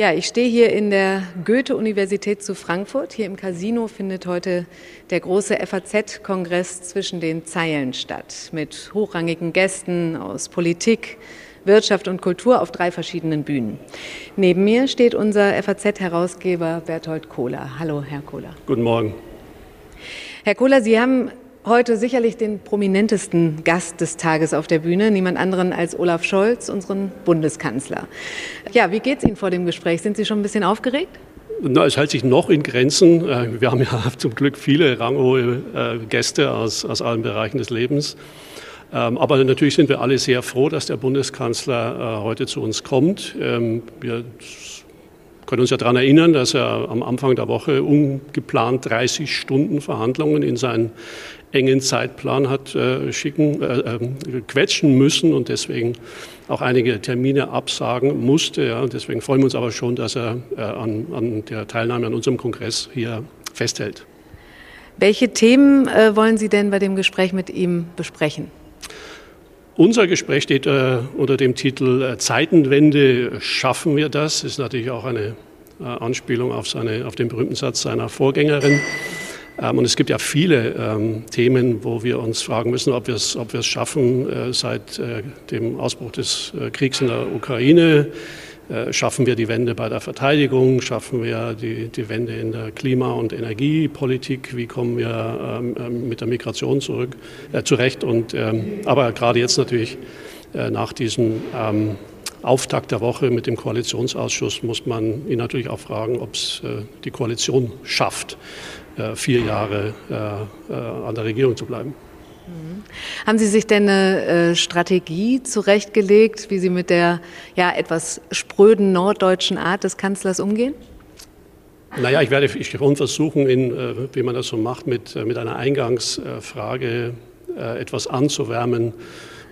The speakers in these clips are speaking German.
Ja, ich stehe hier in der Goethe-Universität zu Frankfurt. Hier im Casino findet heute der große FAZ-Kongress zwischen den Zeilen statt. Mit hochrangigen Gästen aus Politik, Wirtschaft und Kultur auf drei verschiedenen Bühnen. Neben mir steht unser FAZ-Herausgeber Berthold Kohler. Hallo, Herr Kohler. Guten Morgen. Herr Kohler, Sie haben heute sicherlich den prominentesten Gast des Tages auf der Bühne, niemand anderen als Olaf Scholz, unseren Bundeskanzler. Ja, wie geht es Ihnen vor dem Gespräch? Sind Sie schon ein bisschen aufgeregt? Na, es hält sich noch in Grenzen. Äh, wir haben ja zum Glück viele ranghohe äh, Gäste aus, aus allen Bereichen des Lebens. Ähm, aber natürlich sind wir alle sehr froh, dass der Bundeskanzler äh, heute zu uns kommt. Ähm, wir können uns ja daran erinnern, dass er am Anfang der Woche ungeplant 30 Stunden Verhandlungen in seinen engen Zeitplan hat äh, schicken, äh, äh, quetschen müssen und deswegen auch einige Termine absagen musste. Ja. Deswegen freuen wir uns aber schon, dass er äh, an, an, der Teilnahme an unserem Kongress hier festhält. Welche Themen äh, wollen Sie denn bei dem Gespräch mit ihm besprechen? Unser Gespräch steht äh, unter dem Titel Zeitenwende, schaffen wir das? Das ist natürlich auch eine Anspielung auf, seine, auf den berühmten Satz seiner Vorgängerin. Ähm, und es gibt ja viele ähm, Themen, wo wir uns fragen müssen, ob wir es, ob wir es schaffen, äh, seit äh, dem Ausbruch des äh, Kriegs in der Ukraine, äh, schaffen wir die Wende bei der Verteidigung, schaffen wir die, die Wende in der Klima- und Energiepolitik, wie kommen wir ähm, mit der Migration zurück, äh, zurecht. Und, aber gerade jetzt natürlich äh, nach diesem ähm, Auftakt der Woche mit dem Koalitionsausschuss muss man ihn natürlich auch fragen, ob es die Koalition schafft, äh, vier Jahre äh, äh, an der Regierung zu bleiben. Mhm. Haben Sie sich denn eine Strategie zurechtgelegt, wie Sie mit der ja, etwas spröden norddeutschen Art des Kanzlers umgehen? Naja, ich werde ich schon versuchen, in, wie man das so macht, mit, mit einer Eingangsfrage etwas anzuwärmen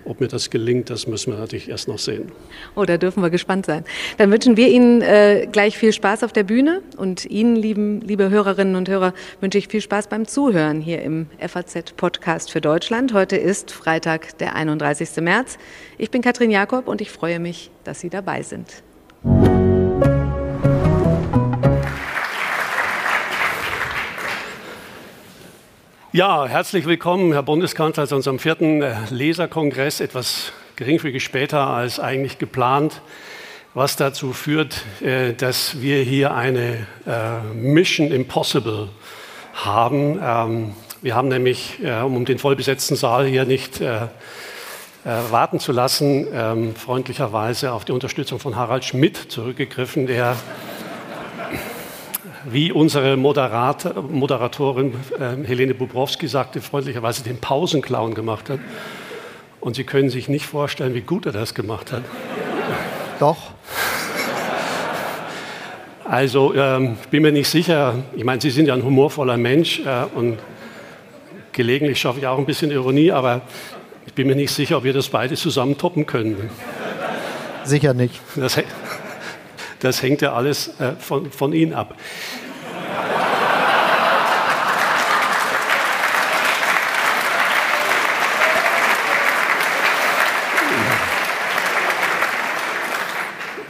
ob mir das gelingt, das müssen wir natürlich erst noch sehen. Oh, da dürfen wir gespannt sein. Dann wünschen wir Ihnen äh, gleich viel Spaß auf der Bühne und Ihnen, lieben, liebe Hörerinnen und Hörer, wünsche ich viel Spaß beim Zuhören hier im FAZ-Podcast für Deutschland. Heute ist Freitag, der 31. März. Ich bin Katrin Jakob und ich freue mich, dass Sie dabei sind. Ja, herzlich willkommen, Herr Bundeskanzler, zu unserem vierten äh, Leserkongress, etwas geringfügig später als eigentlich geplant, was dazu führt, äh, dass wir hier eine äh, Mission Impossible haben. Ähm, wir haben nämlich, um den vollbesetzten Saal hier nicht warten zu lassen, ähm, freundlicherweise auf die Unterstützung von Harald Schmidt zurückgegriffen, der wie unsere Moderat Moderatorin äh, Helene Bubrowski sagte, freundlicherweise den Pausenclown gemacht hat. Und Sie können sich nicht vorstellen, wie gut er das gemacht hat. Doch. Also ähm, ich bin mir nicht sicher, ich meine, Sie sind ja ein humorvoller Mensch äh, und gelegentlich schaffe ich auch ein bisschen Ironie, aber ich bin mir nicht sicher, ob wir das beide zusammen toppen können. Sicher nicht. Das, das hängt ja alles äh, von, von Ihnen ab.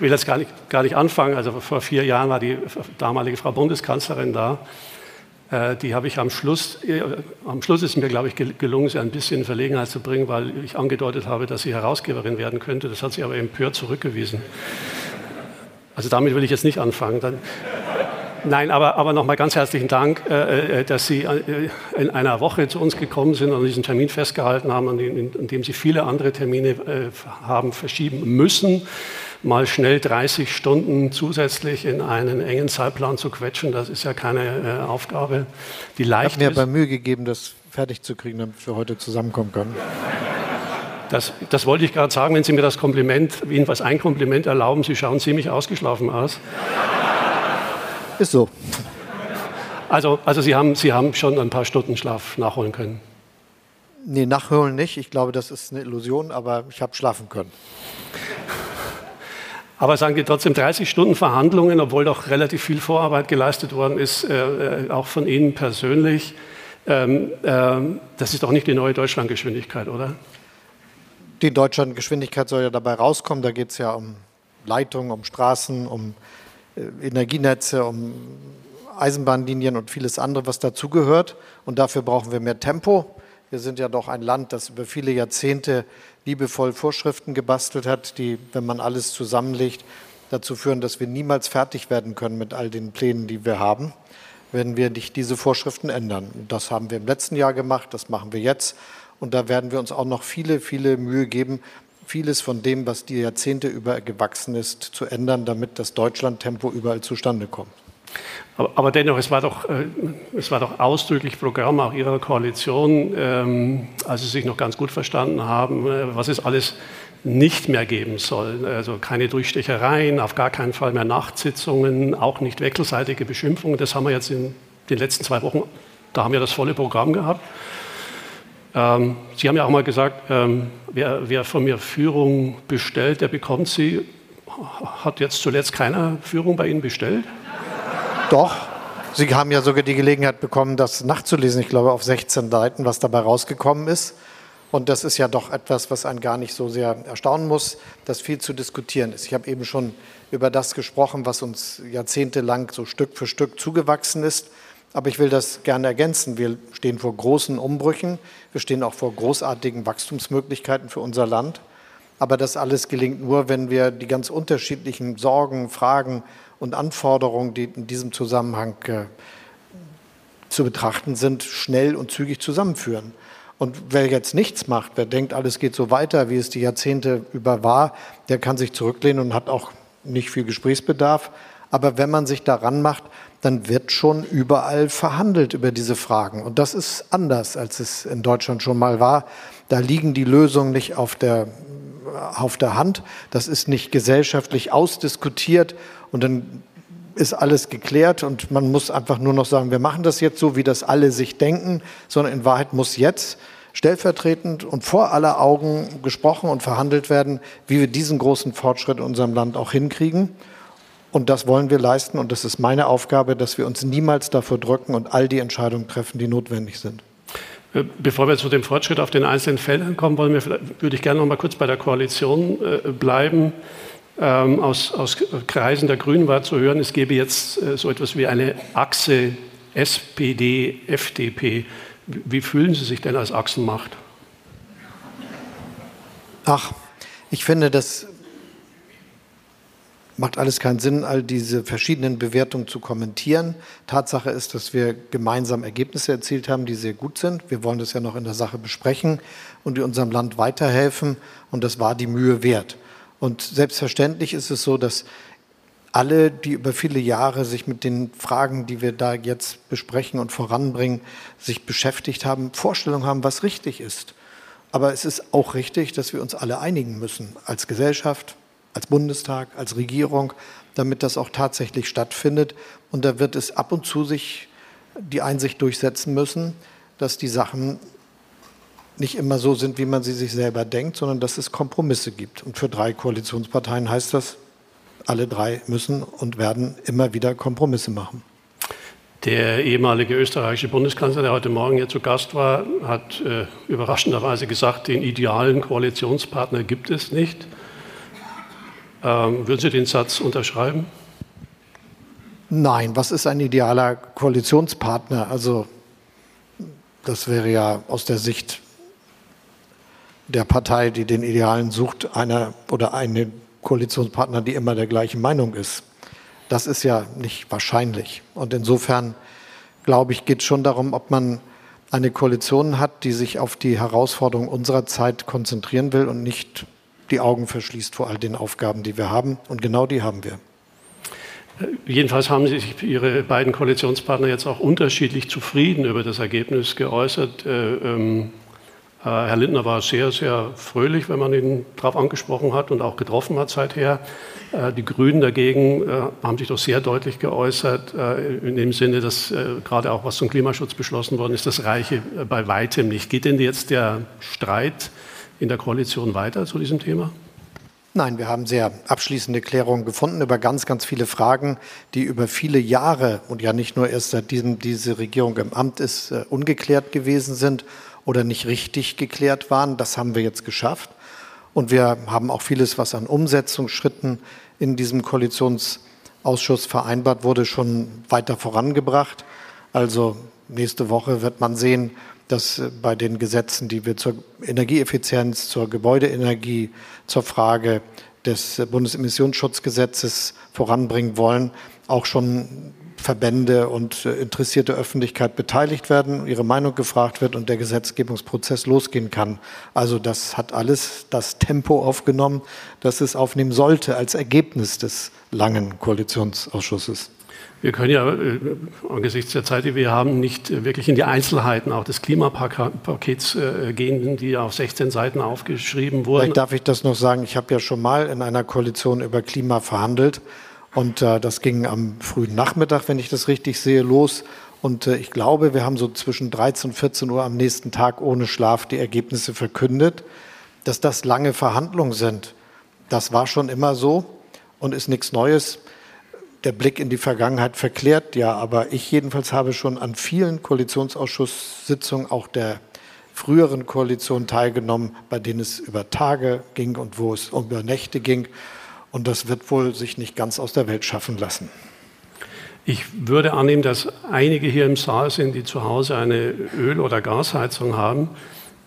Will jetzt gar nicht, gar nicht anfangen. Also vor vier Jahren war die damalige Frau Bundeskanzlerin da. Äh, die habe ich am Schluss, äh, am Schluss ist mir, glaube ich, gelungen, sie ein bisschen in Verlegenheit zu bringen, weil ich angedeutet habe, dass sie Herausgeberin werden könnte. Das hat sie aber empört zurückgewiesen. Also damit will ich jetzt nicht anfangen. Dann, nein, aber, aber nochmal ganz herzlichen Dank, äh, äh dass Sie äh, in einer Woche zu uns gekommen sind und diesen Termin festgehalten haben, an dem, an dem Sie viele andere Termine äh, haben verschieben müssen. Mal schnell 30 Stunden zusätzlich in einen engen Zeitplan zu quetschen, das ist ja keine äh, Aufgabe, die leicht ist. Ich habe mir aber Mühe gegeben, das fertig zu kriegen, damit wir heute zusammenkommen können. Das, das wollte ich gerade sagen, wenn Sie mir das Kompliment, was ein Kompliment erlauben, Sie schauen ziemlich ausgeschlafen aus. Ist so. Also, also Sie, haben, Sie haben schon ein paar Stunden Schlaf nachholen können. Nee, nachholen nicht. Ich glaube, das ist eine Illusion, aber ich habe schlafen können. Aber sagen Sie trotzdem 30 Stunden Verhandlungen, obwohl doch relativ viel Vorarbeit geleistet worden ist, äh, äh auch von Ihnen persönlich. Ähm, äh, das ist doch nicht die neue Deutschlandgeschwindigkeit, oder? Die in Deutschland Geschwindigkeit soll ja dabei rauskommen. Da geht es ja um Leitungen, um Straßen, um Energienetze, um Eisenbahnlinien und vieles andere, was dazugehört. Und dafür brauchen wir mehr Tempo. Wir sind ja doch ein Land, das über viele Jahrzehnte liebevoll Vorschriften gebastelt hat, die, wenn man alles zusammenlegt, dazu führen, dass wir niemals fertig werden können mit all den Plänen, die wir haben, wenn wir nicht diese Vorschriften ändern. Das haben wir im letzten Jahr gemacht, das machen wir jetzt. Und da werden wir uns auch noch viele, viele Mühe geben, vieles von dem, was die Jahrzehnte über gewachsen ist, zu ändern, damit das Deutschland-Tempo überall zustande kommt. Aber, aber, dennoch, es war, doch, äh, es war doch ausdrücklich Programm auch Ihrer Koalition, ähm, als Sie sich noch ganz gut verstanden haben, äh, was es alles nicht mehr geben soll. Also keine Durchstechereien, auf gar keinen Fall mehr Nachtsitzungen, auch nicht wechselseitige Beschimpfungen. Das haben wir jetzt in den letzten zwei Wochen, da haben wir das volle Programm gehabt. Ähm, sie haben ja auch mal gesagt, ähm, wer, wer, von mir Führung bestellt, der bekommt sie. Hat jetzt zuletzt keiner Führung bei Ihnen bestellt? Doch. Sie haben ja sogar die Gelegenheit bekommen, das nachzulesen, ich glaube auf 16 Seiten, was dabei rausgekommen ist. Und das ist ja doch etwas, was einen gar nicht so sehr erstaunen muss, dass viel zu diskutieren ist. Ich habe eben schon über das gesprochen, was uns jahrzehntelang so Stück für Stück zugewachsen ist. Aber ich will das gerne ergänzen. Wir stehen vor großen Umbrüchen. Wir stehen auch vor großartigen Wachstumsmöglichkeiten für unser Land. Aber das alles gelingt nur, wenn wir die ganz unterschiedlichen Sorgen, Fragen und Anforderungen, die in diesem Zusammenhang äh, zu betrachten sind, schnell und zügig zusammenführen. Und wer jetzt nichts macht, wer denkt, alles geht so weiter, wie es die Jahrzehnte über war, der kann sich zurücklehnen und hat auch nicht viel Gesprächsbedarf. Aber wenn man sich daran macht, dann wird schon überall verhandelt über diese Fragen. Und das ist anders, als es in Deutschland schon mal war. Da liegen die Lösungen nicht auf der, auf der Hand. Das ist nicht gesellschaftlich ausdiskutiert und dann ist alles geklärt und man muss einfach nur noch sagen, wir machen das jetzt so, wie das alle sich denken, sondern in Wahrheit muss jetzt stellvertretend und vor aller Augen gesprochen und verhandelt werden, wie wir diesen großen Fortschritt in unserem Land auch hinkriegen. Und das wollen wir leisten. Und das ist meine Aufgabe, dass wir uns niemals davor drücken und all die Entscheidungen treffen, die notwendig sind. Äh, bevor wir zu dem Fortschritt auf den einzelnen Feldern kommen, wollen wir, würde ich gerne noch mal kurz bei der Koalition äh, bleiben. Ähm, aus, aus, Kreisen der Grünen war zu hören, es gäbe jetzt äh, so etwas wie eine Achse SPD, FDP. Wie fühlen Sie sich denn als Achsenmacht? Ach, ich finde, das macht alles keinen Sinn, all diese verschiedenen Bewertungen zu kommentieren. Tatsache ist, dass wir gemeinsam Ergebnisse erzielt haben, die sehr gut sind. Wir wollen das ja noch in der Sache besprechen und unserem Land weiterhelfen. Und das war die Mühe wert. Und selbstverständlich ist es so, dass alle, die über viele Jahre sich mit den Fragen, die wir da jetzt besprechen und voranbringen, sich beschäftigt haben, Vorstellungen haben, was richtig ist. Aber es ist auch richtig, dass wir uns alle einigen müssen als Gesellschaft, als Bundestag, als Regierung, damit das auch tatsächlich stattfindet. Und da wird es ab und zu sich die Einsicht durchsetzen müssen, dass die Sachen nicht immer so sind, wie man sie sich selber denkt, sondern dass es Kompromisse gibt. Und für drei Koalitionsparteien heißt das, alle drei müssen und werden immer wieder Kompromisse machen. Der ehemalige österreichische Bundeskanzler, der heute Morgen hier zu Gast war, hat äh, überraschenderweise gesagt, den idealen Koalitionspartner gibt es nicht. Ähm, würden Sie den Satz unterschreiben? Nein, was ist ein idealer Koalitionspartner? Also das wäre ja aus der Sicht der Partei, die den Idealen sucht, einer oder eine Koalitionspartner, die immer der gleichen Meinung ist. Das ist ja nicht wahrscheinlich. Und insofern, glaube ich, geht es schon darum, ob man eine Koalition hat, die sich auf die Herausforderungen unserer Zeit konzentrieren will und nicht die Augen verschließt vor all den Aufgaben, die wir haben. Und genau die haben wir. Jedenfalls haben sich Ihre beiden Koalitionspartner jetzt auch unterschiedlich zufrieden über das Ergebnis geäußert. Äh, ähm, äh, Herr Lindner war sehr, sehr fröhlich, wenn man ihn darauf angesprochen hat und auch getroffen hat seither. Äh, die Grünen dagegen haben sich doch sehr deutlich geäußert, in dem Sinne, dass gerade auch was zum Klimaschutz beschlossen worden ist, das reiche bei weitem nicht. Geht denn jetzt der Streit in der Koalition weiter zu diesem Thema? Nein, wir haben sehr abschließende Klärungen gefunden über ganz, ganz viele Fragen, die über viele Jahre und ja nicht nur erst seitdem diese Regierung im Amt ist, äh, ungeklärt gewesen sind oder nicht richtig geklärt waren. Das haben wir jetzt geschafft. Und wir haben auch vieles, was an Umsetzungsschritten in diesem Koalitionsausschuss vereinbart wurde, schon weiter vorangebracht. Also nächste Woche wird man sehen, dass bei den Gesetzen, die wir zur Energieeffizienz, zur Gebäudeenergie, zur Frage des Bundesemissionsschutzgesetzes voranbringen wollen, auch schon Verbände und äh, interessierte Öffentlichkeit beteiligt werden, ihre Meinung gefragt wird und der Gesetzgebungsprozess losgehen kann. Also das hat alles das Tempo aufgenommen, das es aufnehmen sollte als Ergebnis des langen Koalitionsausschusses. Wir können ja äh, angesichts der Zeit, die wir haben, nicht wirklich in die Einzelheiten auch des Klimapakets äh, gehen, die auf 16 Seiten aufgeschrieben wurden. Vielleicht darf ich das noch sagen. Ich habe ja schon mal in einer Koalition über Klima verhandelt. Und äh, das ging am frühen Nachmittag, wenn ich das richtig sehe, los. Und äh, ich glaube, wir haben so zwischen 13 und 14 Uhr am nächsten Tag ohne Schlaf die Ergebnisse verkündet. Dass das lange Verhandlungen sind, das war schon immer so und ist nichts Neues. Der Blick in die Vergangenheit verklärt ja, aber ich jedenfalls habe schon an vielen Koalitionsausschusssitzungen auch der früheren Koalition teilgenommen, bei denen es über Tage ging und wo es über Nächte ging. Und das wird wohl sich nicht ganz aus der Welt schaffen lassen. Ich würde annehmen, dass einige hier im Saal sind, die zu Hause eine Öl- oder Gasheizung haben.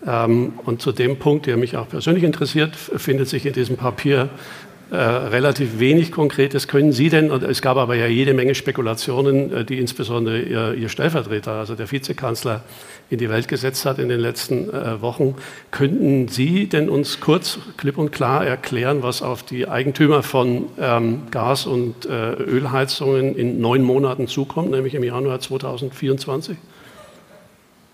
Ähm, und zu dem Punkt, der mich auch persönlich interessiert, findet sich in diesem Papier äh, relativ wenig Konkretes. Können Sie denn, und es gab aber ja jede Menge Spekulationen, äh, die insbesondere Ihr, Ihr Stellvertreter, also der Vizekanzler, in die Welt gesetzt hat in den letzten äh, Wochen, könnten Sie denn uns kurz, klipp und klar erklären, was auf die Eigentümer von ähm, Gas- und äh, Ölheizungen in neun Monaten zukommt, nämlich im Januar 2024?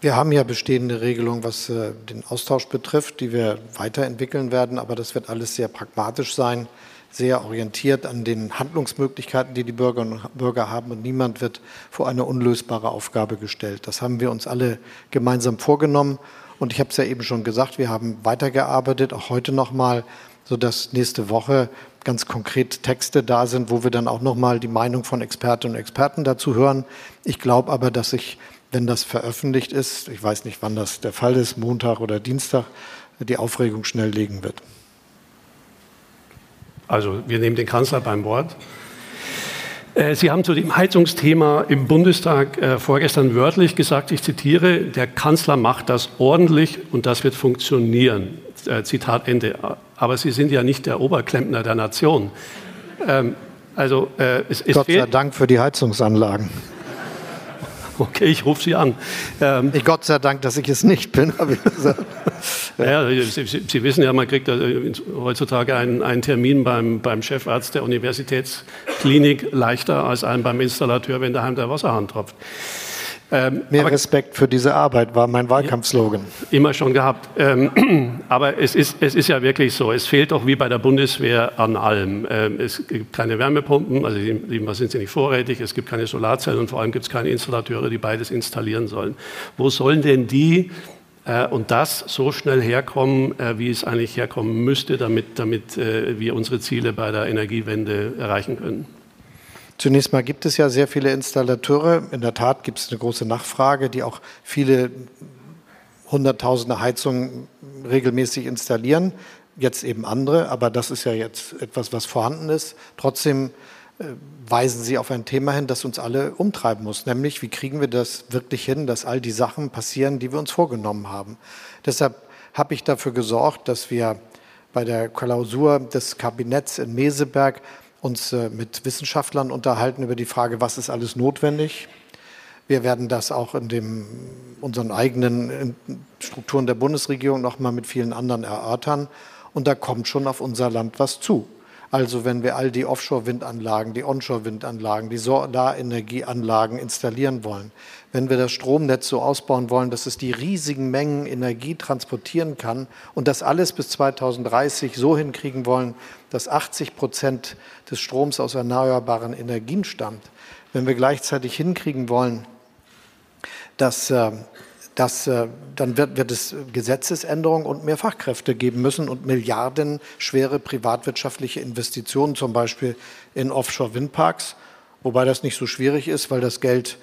Wir haben ja bestehende Regelungen, was äh, den Austausch betrifft, die wir weiterentwickeln werden, aber das wird alles sehr pragmatisch sein sehr orientiert an den Handlungsmöglichkeiten, die die Bürgerinnen und Bürger haben. Und niemand wird vor eine unlösbare Aufgabe gestellt. Das haben wir uns alle gemeinsam vorgenommen. Und ich habe es ja eben schon gesagt, wir haben weitergearbeitet, auch heute nochmal, sodass nächste Woche ganz konkret Texte da sind, wo wir dann auch nochmal die Meinung von Expertinnen und Experten dazu hören. Ich glaube aber, dass ich, wenn das veröffentlicht ist, ich weiß nicht, wann das der Fall ist, Montag oder Dienstag, die Aufregung schnell legen wird. Also wir nehmen den Kanzler beim Wort. Äh, Sie haben zu dem Heizungsthema im Bundestag äh, vorgestern wörtlich gesagt, ich zitiere, der Kanzler macht das ordentlich und das wird funktionieren. Äh, Zitat Ende. Aber Sie sind ja nicht der Oberklempner der Nation. Ähm, also, es, es Gott sei Dank für die Heizungsanlagen. Okay, ich rufe Sie an. Ähm, Gott sei Dank, dass ich es nicht bin, habe ich gesagt. Ja, Sie, Sie, wissen ja, man kriegt äh, heutzutage einen, einen Termin beim, beim, Chefarzt der Universitätsklinik leichter als einen beim Installateur, wenn daheim der Wasserhahn tropft. Ähm, Mehr aber, Respekt für diese Arbeit war mein Wahlkampfslogan. Immer schon gehabt. Ähm, aber es ist, es ist ja wirklich so, es fehlt doch wie bei der Bundeswehr an allem. Ähm, es gibt keine Wärmepumpen, also was sind sie nicht vorrätig, es gibt keine Solarzellen und vor allem gibt es keine Installateure, die beides installieren sollen. Wo sollen denn die und das so schnell herkommen, äh, wie es eigentlich herkommen müsste, damit, damit äh, wir unsere Ziele bei der Energiewende erreichen können? Zunächst mal gibt es ja sehr viele Installateure. In der Tat gibt es eine große Nachfrage, die auch viele hunderttausende Heizungen regelmäßig installieren. Jetzt eben andere, aber das ist ja jetzt etwas, was vorhanden ist. Trotzdem äh, weisen Sie auf ein Thema hin, das uns alle umtreiben muss, nämlich wie kriegen wir das wirklich hin, dass all die Sachen passieren, die wir uns vorgenommen haben. Deshalb habe ich dafür gesorgt, dass wir bei der Klausur des Kabinetts in Meseberg uns äh, mit Wissenschaftlern unterhalten über die Frage, was ist alles notwendig. Wir werden das auch in dem, unseren eigenen Strukturen der Bundesregierung noch mal mit vielen anderen erörtern. Und da kommt schon auf unser Land was zu. Also wenn wir all die Offshore-Windanlagen, die Onshore-Windanlagen, die Solarenergieanlagen installieren wollen, wenn wir das Stromnetz so ausbauen wollen, dass es die riesigen Mengen Energie transportieren kann und das alles bis 2030 so hinkriegen wollen, dass 80 Prozent des Stroms aus erneuerbaren Energien stammt, wenn wir gleichzeitig hinkriegen wollen, dass, äh, dass äh, dann wird, wird es Gesetzesänderungen und mehr Fachkräfte geben müssen und Milliarden schwere privatwirtschaftliche Investitionen, zum Beispiel in Offshore-Windparks, wobei das nicht so schwierig ist, weil das Geld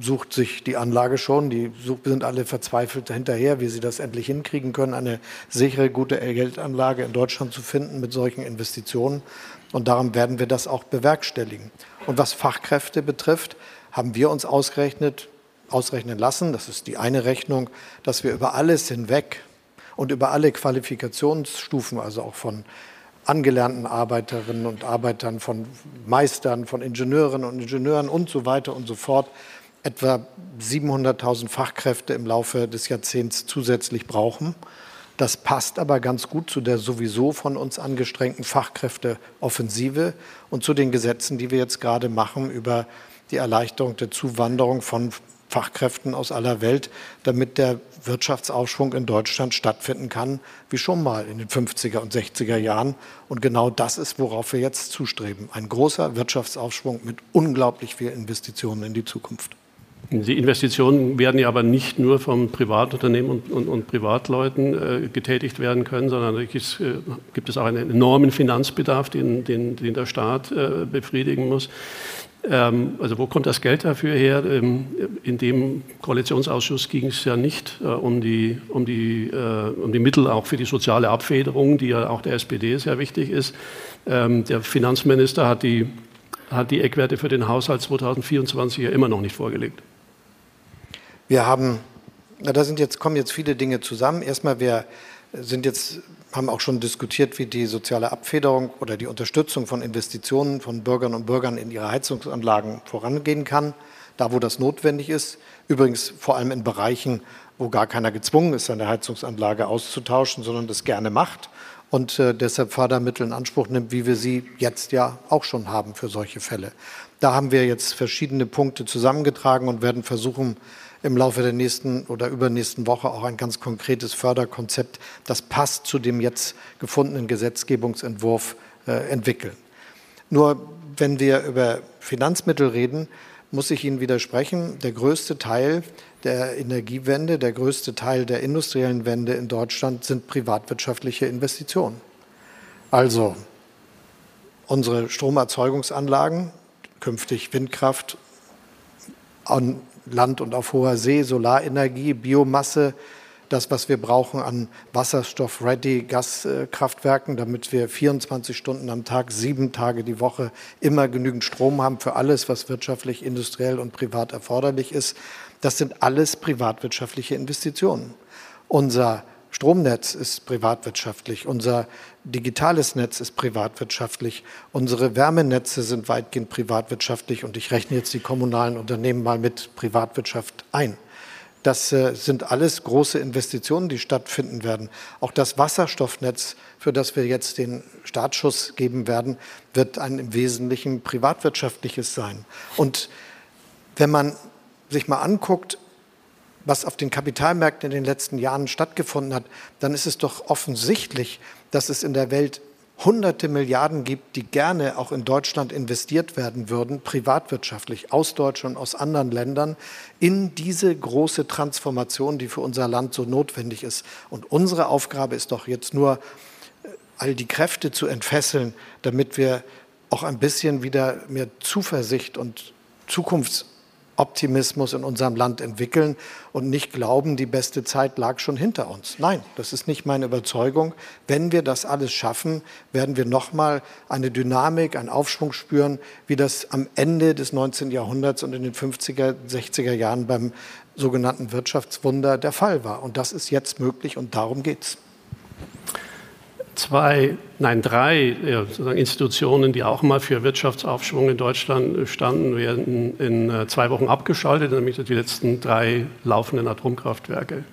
sucht sich die Anlage schon. Die sind alle verzweifelt hinterher, wie sie das endlich hinkriegen können, eine sichere, gute Geldanlage in Deutschland zu finden mit solchen Investitionen. Und darum werden wir das auch bewerkstelligen. Und was Fachkräfte betrifft, haben wir uns ausgerechnet, ausrechnen lassen, das ist die eine Rechnung, dass wir über alles hinweg und über alle Qualifikationsstufen, also auch von angelernten Arbeiterinnen und Arbeitern, von Meistern, von Ingenieurinnen und Ingenieuren und so weiter und so fort, etwa 700.000 Fachkräfte im Laufe des Jahrzehnts zusätzlich brauchen. Das passt aber ganz gut zu der sowieso von uns angestrengten Fachkräfteoffensive und zu den Gesetzen, die wir jetzt gerade machen über die Erleichterung der Zuwanderung von Fachkräften aus aller Welt, damit der Wirtschaftsaufschwung in Deutschland stattfinden kann, wie schon mal in den 50er und 60er Jahren. Und genau das ist, worauf wir jetzt zustreben. Ein großer Wirtschaftsaufschwung mit unglaublich viel Investitionen in die Zukunft. Die Investitionen werden ja aber nicht nur von Privatunternehmen und, und, und Privatleuten äh, getätigt werden können, sondern es, äh, gibt es auch einen enormen Finanzbedarf, den, den, den der Staat äh, befriedigen muss. Ähm, also wo kommt das Geld dafür her? Ähm, in dem Koalitionsausschuss ging es ja nicht äh, um, die, um, die, äh, um die Mittel auch für die soziale Abfederung, die ja auch der SPD sehr wichtig ist. Ähm, der Finanzminister hat die, hat die Eckwerte für den Haushalt 2024 ja immer noch nicht vorgelegt. Wir haben, na, da sind jetzt, kommen jetzt viele Dinge zusammen. Erstmal, wir sind jetzt haben auch schon diskutiert, wie die soziale Abfederung oder die Unterstützung von Investitionen von Bürgern und Bürgern in ihre Heizungsanlagen vorangehen kann, da wo das notwendig ist. Übrigens vor allem in Bereichen, wo gar keiner gezwungen ist, seine Heizungsanlage auszutauschen, sondern das gerne macht und äh, deshalb Fördermittel in Anspruch nimmt, wie wir sie jetzt ja auch schon haben für solche Fälle. Da haben wir jetzt verschiedene Punkte zusammengetragen und werden versuchen, im Laufe der nächsten oder übernächsten Woche auch ein ganz konkretes Förderkonzept, das passt zu dem jetzt gefundenen Gesetzgebungsentwurf, äh, entwickeln. Nur wenn wir über Finanzmittel reden, muss ich Ihnen widersprechen. Der größte Teil der Energiewende, der größte Teil der industriellen Wende in Deutschland sind privatwirtschaftliche Investitionen. Also unsere Stromerzeugungsanlagen, künftig Windkraft, Land und auf hoher See, Solarenergie, Biomasse, das, was wir brauchen an Wasserstoff-ready Gaskraftwerken, damit wir 24 Stunden am Tag, sieben Tage die Woche immer genügend Strom haben für alles, was wirtschaftlich, industriell und privat erforderlich ist. Das sind alles privatwirtschaftliche Investitionen. Unser Stromnetz ist privatwirtschaftlich, unser digitales Netz ist privatwirtschaftlich, unsere Wärmenetze sind weitgehend privatwirtschaftlich und ich rechne jetzt die kommunalen Unternehmen mal mit Privatwirtschaft ein. Das äh, sind alles große Investitionen, die stattfinden werden. Auch das Wasserstoffnetz, für das wir jetzt den Startschuss geben werden, wird ein im Wesentlichen privatwirtschaftliches sein. Und wenn man sich mal anguckt, was auf den Kapitalmärkten in den letzten Jahren stattgefunden hat, dann ist es doch offensichtlich, dass es in der Welt hunderte Milliarden gibt, die gerne auch in Deutschland investiert werden würden, privatwirtschaftlich, aus Deutschland und aus anderen Ländern, in diese große Transformation, die für unser Land so notwendig ist. Und unsere Aufgabe ist doch jetzt nur, äh, all die Kräfte zu entfesseln, damit wir auch ein bisschen wieder mehr Zuversicht und Zukunfts Optimismus in unserem Land entwickeln und nicht glauben, die beste Zeit lag schon hinter uns. Nein, das ist nicht meine Überzeugung. Wenn wir das alles schaffen, werden wir nochmal eine Dynamik, einen Aufschwung spüren, wie das am Ende des 19. Jahrhunderts und in den 50er, 60er Jahren beim sogenannten Wirtschaftswunder der Fall war. Und das ist jetzt möglich und darum geht es zwei, nein, drei ja, Institutionen, die auch mal für Wirtschaftsaufschwung in Deutschland standen, werden in äh, zwei Wochen abgeschaltet, nämlich die letzten drei laufenden Atomkraftwerke.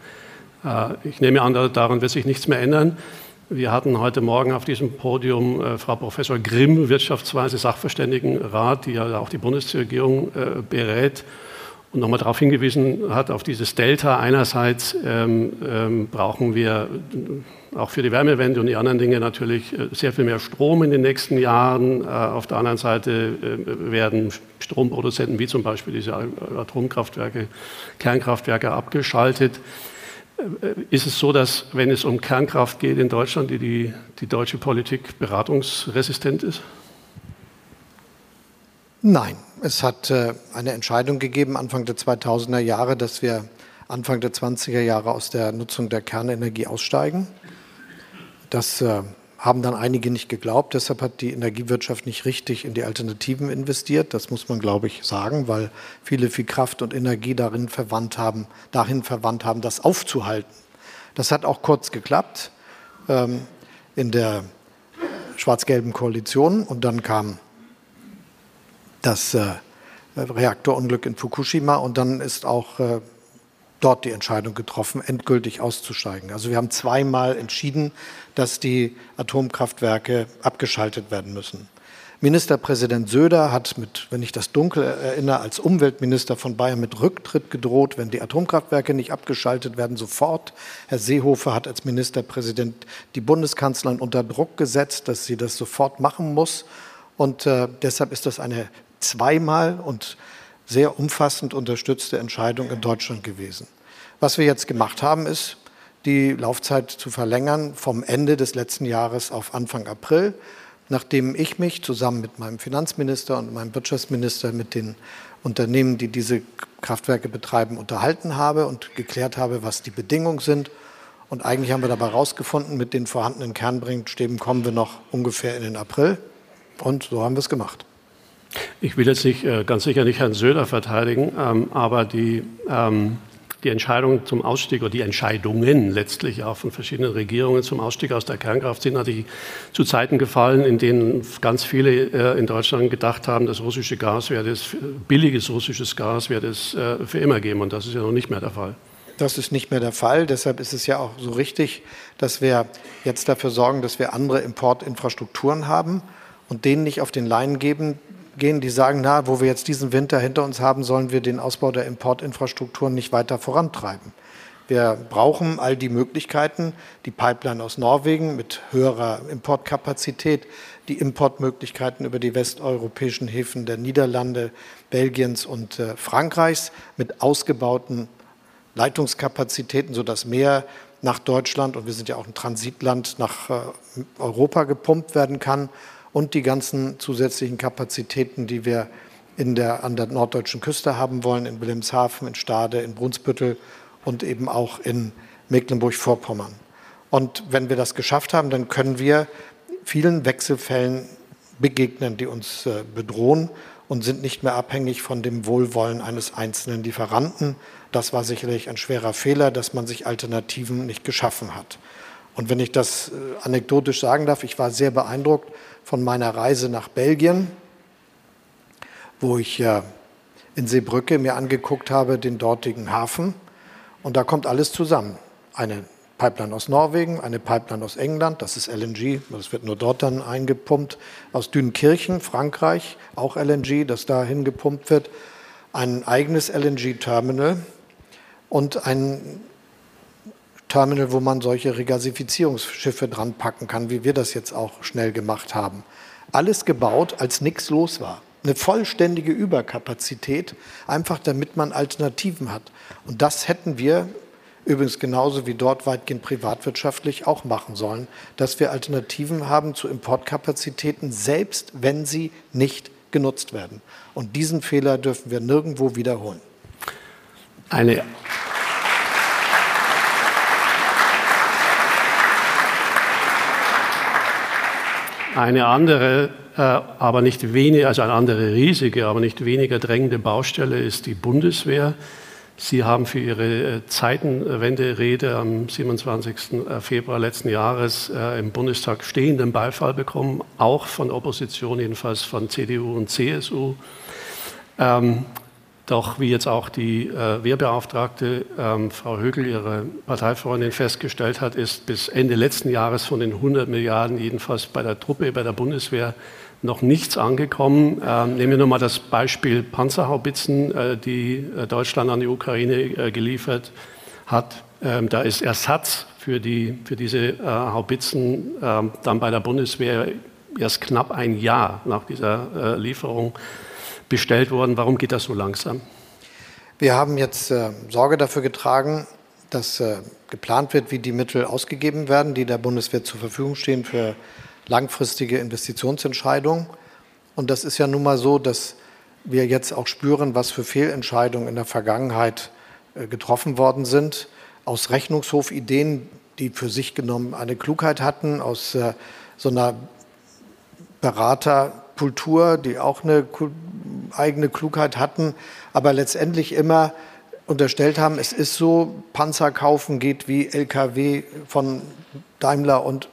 Äh, ich nehme an, daran wird sich nichts mehr ändern. Wir hatten heute Morgen auf diesem Podium äh, Frau Professor Grimm, Wirtschaftsweise Sachverständigenrat, die ja auch die Bundesregierung berät und nochmal darauf hingewiesen hat, auf dieses Delta. Einerseits ähm, ähm, brauchen wir auch für die Wärmewende und die anderen Dinge natürlich äh, sehr viel mehr Strom in den nächsten Jahren. Äh, auf der anderen Seite äh, werden Stromproduzenten wie zum Beispiel diese Atomkraftwerke, Kernkraftwerke abgeschaltet. Ist es so, dass wenn es um Kernkraft geht in Deutschland, die, die, die deutsche Politik beratungsresistent ist? Nein, es hat äh, eine Entscheidung gegeben Anfang der 2000er Jahre, dass wir Anfang der 20er Jahre aus der Nutzung der Kernenergie aussteigen. Das äh, haben dann einige nicht geglaubt. Deshalb hat die Energiewirtschaft nicht richtig in die Alternativen investiert. Das muss man, glaube ich, sagen, weil viele viel Kraft und Energie darin verwandt haben, dahin verwandt haben, das aufzuhalten. Das hat auch kurz geklappt ähm, in der schwarz-gelben Koalition und dann kam das äh, Reaktorunglück in Fukushima und dann ist auch äh, dort die Entscheidung getroffen, endgültig auszusteigen. Also wir haben zweimal entschieden, dass die Atomkraftwerke abgeschaltet werden müssen. Ministerpräsident Söder hat mit, wenn ich das dunkel erinnere, als Umweltminister von Bayern mit Rücktritt gedroht, wenn die Atomkraftwerke nicht abgeschaltet werden, sofort. Herr Seehofer hat als Ministerpräsident die Bundeskanzlerin unter Druck gesetzt, dass sie das sofort machen muss. Und äh, deshalb ist das eine zweimal und sehr umfassend unterstützte Entscheidung in Deutschland gewesen. Was wir jetzt gemacht haben, ist, die Laufzeit zu verlängern vom Ende des letzten Jahres auf Anfang April, nachdem ich mich zusammen mit meinem Finanzminister und meinem Wirtschaftsminister mit den Unternehmen, die diese Kraftwerke betreiben, unterhalten habe und geklärt habe, was die Bedingungen sind. Und eigentlich haben wir dabei herausgefunden, mit den vorhandenen Kernbringstäben kommen wir noch ungefähr in den April. Und so haben wir es gemacht. Ich will jetzt nicht, äh, ganz sicher nicht Herrn Söder verteidigen, ähm, aber die, ähm, die Entscheidung zum Ausstieg oder die Entscheidungen letztlich auch von verschiedenen Regierungen zum Ausstieg aus der Kernkraft sind natürlich zu Zeiten gefallen, in denen ganz viele äh, in Deutschland gedacht haben, das russische Gas werde es, billiges russisches Gas werde es äh, für immer geben. Und das ist ja noch nicht mehr der Fall. Das ist nicht mehr der Fall. Deshalb ist es ja auch so richtig, dass wir jetzt dafür sorgen, dass wir andere Importinfrastrukturen haben und denen nicht auf den Leinen geben, gehen, die sagen, na, wo wir jetzt diesen Winter hinter uns haben, sollen wir den Ausbau der Importinfrastrukturen nicht weiter vorantreiben. Wir brauchen all die Möglichkeiten, die Pipeline aus Norwegen mit höherer Importkapazität, die Importmöglichkeiten über die westeuropäischen Häfen der Niederlande, Belgiens und äh, Frankreichs mit ausgebauten Leitungskapazitäten, sodass mehr nach Deutschland und wir sind ja auch ein Transitland nach äh, Europa gepumpt werden kann und die ganzen zusätzlichen Kapazitäten, die wir in der, an der norddeutschen Küste haben wollen, in Wilhelmshaven, in Stade, in Brunsbüttel und eben auch in Mecklenburg-Vorpommern. Und wenn wir das geschafft haben, dann können wir vielen Wechselfällen begegnen, die uns äh, bedrohen und sind nicht mehr abhängig von dem Wohlwollen eines einzelnen Lieferanten. Das war sicherlich ein schwerer Fehler, dass man sich Alternativen nicht geschaffen hat. Und wenn ich das äh, anekdotisch sagen darf, ich war sehr beeindruckt von meiner Reise nach Belgien, wo ich in Seebrücke mir angeguckt habe, den dortigen Hafen. Und da kommt alles zusammen. Eine Pipeline aus Norwegen, eine Pipeline aus England, das ist LNG, das wird nur dort dann eingepumpt. Aus Dünkirchen, Frankreich, auch LNG, das da hingepumpt wird. Ein eigenes LNG-Terminal und ein Terminal, wo man solche Regasifizierungsschiffe dran packen kann, wie wir das jetzt auch schnell gemacht haben. Alles gebaut, als nichts los war. Eine vollständige Überkapazität, einfach damit man Alternativen hat. Und das hätten wir übrigens genauso wie dort weitgehend privatwirtschaftlich auch machen sollen, dass wir Alternativen haben zu Importkapazitäten, selbst wenn sie nicht genutzt werden. Und diesen Fehler dürfen wir nirgendwo wiederholen. Eine Eine andere, äh, aber nicht weniger, also eine andere riesige, aber nicht weniger drängende Baustelle ist die Bundeswehr. Sie haben für Ihre äh, Zeitenwende-Rede am 27. Äh, Februar letzten Jahres im Bundestag stehenden Beifall bekommen, auch von Opposition, jedenfalls von CDU und CSU. Doch wie jetzt auch die äh, Wehrbeauftragte ähm, Frau Högel, ihre Parteifreundin, festgestellt hat, ist bis Ende letzten Jahres von den 100 Milliarden jedenfalls bei der Truppe, bei der Bundeswehr noch nichts angekommen. Ähm, nehmen wir nur mal das Beispiel Panzerhaubitzen, äh, die äh, Deutschland an die Ukraine äh, geliefert hat. Ähm, da ist Ersatz für, die, für diese äh, Haubitzen ähm, dann bei der Bundeswehr erst knapp ein Jahr nach dieser äh, Lieferung bestellt worden. Warum geht das so langsam? Wir haben jetzt äh, Sorge dafür getragen, dass äh, geplant wird, wie die Mittel ausgegeben werden, die der Bundeswehr zur Verfügung stehen für langfristige Investitionsentscheidungen. Und das ist ja nun mal so, dass wir jetzt auch spüren, was für Fehlentscheidungen in der Vergangenheit äh, getroffen worden sind, aus Rechnungshofideen, die für sich genommen eine Klugheit hatten, aus äh, so einer Beraterkultur, die auch eine eigene Klugheit hatten, aber letztendlich immer unterstellt haben, es ist so, Panzer kaufen geht wie Lkw von Daimler und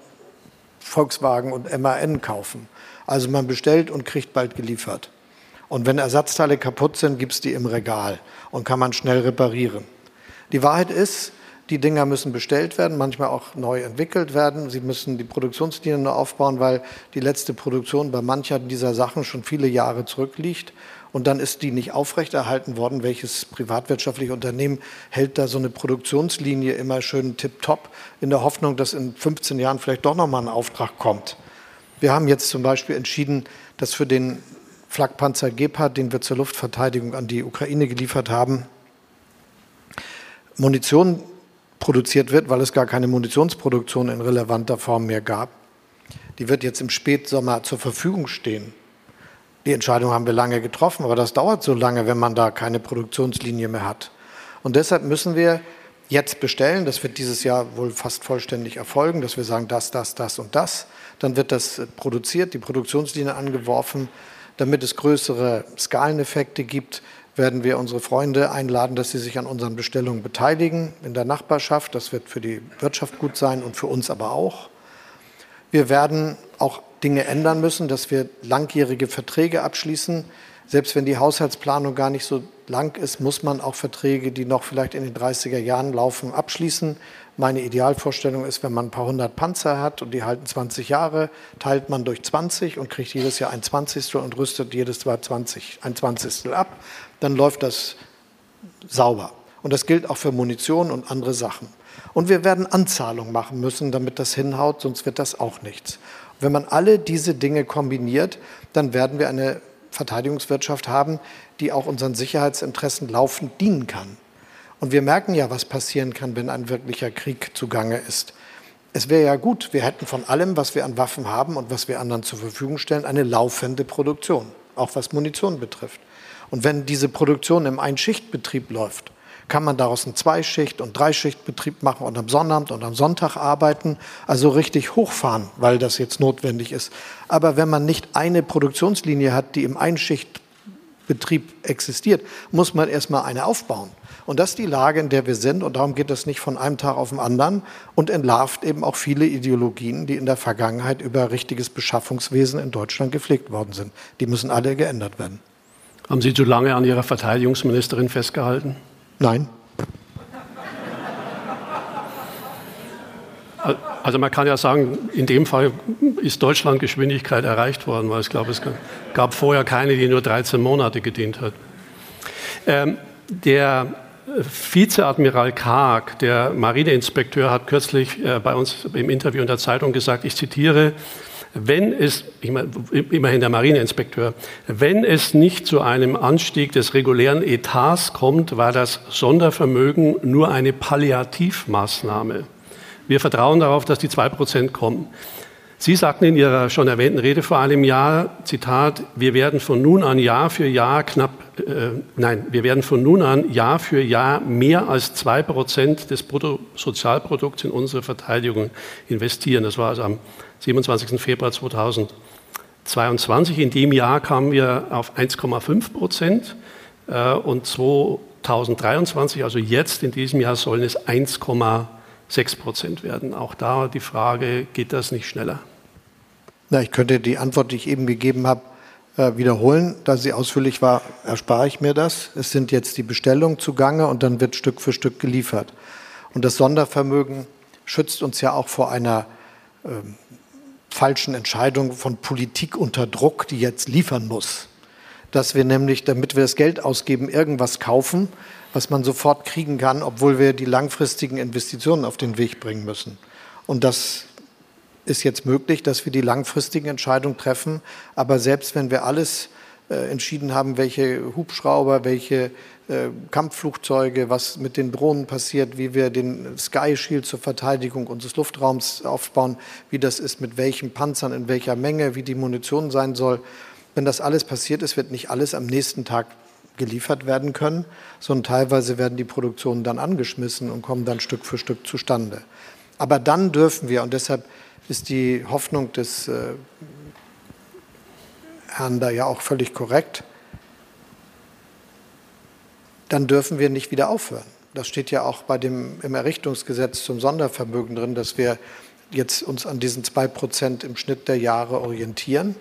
Volkswagen und MAN kaufen. Also man bestellt und kriegt bald geliefert. Und wenn Ersatzteile kaputt sind, gibt es die im Regal und kann man schnell reparieren. Die Wahrheit ist, die Dinger müssen bestellt werden, manchmal auch neu entwickelt werden. Sie müssen die Produktionslinien neu aufbauen, weil die letzte Produktion bei manchen dieser Sachen schon viele Jahre zurückliegt. Und dann ist die nicht aufrechterhalten worden. Welches privatwirtschaftliche Unternehmen hält da so eine Produktionslinie immer schön tipptopp in der Hoffnung, dass in 15 Jahren vielleicht doch nochmal ein Auftrag kommt? Wir haben jetzt zum Beispiel entschieden, dass für den Flakpanzer Gepard, den wir zur Luftverteidigung an die Ukraine geliefert haben, Munition produziert wird, weil es gar keine Munitionsproduktion in relevanter Form mehr gab. Die wird jetzt im Spätsommer zur Verfügung stehen. Die Entscheidung haben wir lange getroffen, aber das dauert so lange, wenn man da keine Produktionslinie mehr hat. Und deshalb müssen wir jetzt bestellen. Das wird dieses Jahr wohl fast vollständig erfolgen, dass wir sagen, das, das, das und das. Dann wird das produziert, die Produktionslinie angeworfen, damit es größere Skaleneffekte gibt werden wir unsere Freunde einladen, dass sie sich an unseren Bestellungen beteiligen in der Nachbarschaft. Das wird für die Wirtschaft gut sein und für uns aber auch. Wir werden auch Dinge ändern müssen, dass wir langjährige Verträge abschließen. Selbst wenn die Haushaltsplanung gar nicht so lang ist, muss man auch Verträge, die noch vielleicht in den 30er Jahren laufen, abschließen. Meine Idealvorstellung ist, wenn man ein paar hundert Panzer hat und die halten 20 Jahre, teilt man durch 20 und kriegt jedes Jahr ein Zwanzigstel und rüstet jedes Jahr 20, ein Zwanzigstel ab. Dann läuft das sauber. Und das gilt auch für Munition und andere Sachen. Und wir werden Anzahlungen machen müssen, damit das hinhaut, sonst wird das auch nichts. wenn man alle diese Dinge kombiniert, dann werden wir eine Verteidigungswirtschaft haben, die auch unseren Sicherheitsinteressen laufend dienen kann. Und wir merken ja, was passieren kann, wenn ein wirklicher Krieg zugange ist. Es wäre ja gut, wir hätten von allem, was wir an Waffen haben und was wir anderen zur Verfügung stellen, eine laufende Produktion, auch was Munition betrifft. Und wenn diese Produktion im Einschichtbetrieb läuft, kann man daraus einen Zweischicht- und Dreischichtbetrieb machen und am Sonnabend und am Sonntag arbeiten, also richtig hochfahren, weil das jetzt notwendig ist. Aber wenn man nicht eine Produktionslinie hat, die im Einschichtbetrieb existiert, muss man erstmal eine aufbauen. Und das ist die Lage, in der wir sind. Und darum geht es nicht von einem Tag auf den anderen und entlarvt eben auch viele Ideologien, die in der Vergangenheit über richtiges Beschaffungswesen in Deutschland gepflegt worden sind. Die müssen alle geändert werden. Haben Sie zu lange an Ihrer Verteidigungsministerin festgehalten? Nein. Also man kann ja sagen, in dem Fall ist Deutschland Geschwindigkeit erreicht worden, weil ich glaube, es gab vorher keine, die nur 13 Monate gedient hat. Ähm, der Vizeadmiral Karg, der Marineinspekteur, hat kürzlich äh, bei uns im Interview in der Zeitung gesagt, ich zitiere, wenn es, ich meine, immerhin der Marineinspekteur, wenn es nicht zu einem Anstieg des regulären Etats kommt, war das Sondervermögen nur eine Palliativmaßnahme. Wir vertrauen darauf, dass die zwei Prozent kommen. Sie sagten in Ihrer schon erwähnten Rede vor einem Jahr, Zitat, wir werden von nun an Jahr für Jahr knapp, äh, nein, wir werden von nun an Jahr für Jahr mehr als zwei Prozent des Bruttosozialprodukts in unsere Verteidigung investieren. Das war also am 27. Februar 2022. In dem Jahr kamen wir auf 1,5 Prozent äh, und 2023, also jetzt in diesem Jahr, sollen es 1,6 Prozent werden. Auch da die Frage, geht das nicht schneller? Na, ich könnte die Antwort, die ich eben gegeben habe, äh, wiederholen. Da sie ausführlich war, erspare ich mir das. Es sind jetzt die Bestellungen zugange und dann wird Stück für Stück geliefert. Und das Sondervermögen schützt uns ja auch vor einer ähm, falschen Entscheidung von Politik unter Druck, die jetzt liefern muss. Dass wir nämlich, damit wir das Geld ausgeben, irgendwas kaufen, was man sofort kriegen kann, obwohl wir die langfristigen Investitionen auf den Weg bringen müssen. Und das ist jetzt möglich, dass wir die langfristigen Entscheidungen treffen. Aber selbst wenn wir alles äh, entschieden haben, welche Hubschrauber, welche Kampfflugzeuge, was mit den Drohnen passiert, wie wir den Sky Shield zur Verteidigung unseres Luftraums aufbauen, wie das ist mit welchen Panzern, in welcher Menge, wie die Munition sein soll. Wenn das alles passiert ist, wird nicht alles am nächsten Tag geliefert werden können, sondern teilweise werden die Produktionen dann angeschmissen und kommen dann Stück für Stück zustande. Aber dann dürfen wir, und deshalb ist die Hoffnung des äh, Herrn da ja auch völlig korrekt, dann dürfen wir nicht wieder aufhören. Das steht ja auch bei dem, im Errichtungsgesetz zum Sondervermögen drin, dass wir jetzt uns an diesen zwei Prozent im Schnitt der Jahre orientieren.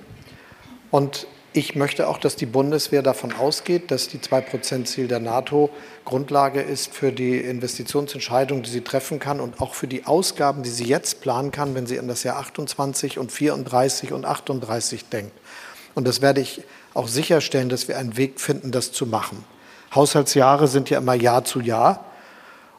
Und ich möchte auch, dass die Bundeswehr davon ausgeht, dass die 2-Prozent-Ziel der NATO Grundlage ist für die Investitionsentscheidung, die sie treffen kann und auch für die Ausgaben, die sie jetzt planen kann, wenn sie an das Jahr 28 und 34 und 38 denkt. Und das werde ich auch sicherstellen, dass wir einen Weg finden, das zu machen. Haushaltsjahre sind ja immer Jahr zu Jahr.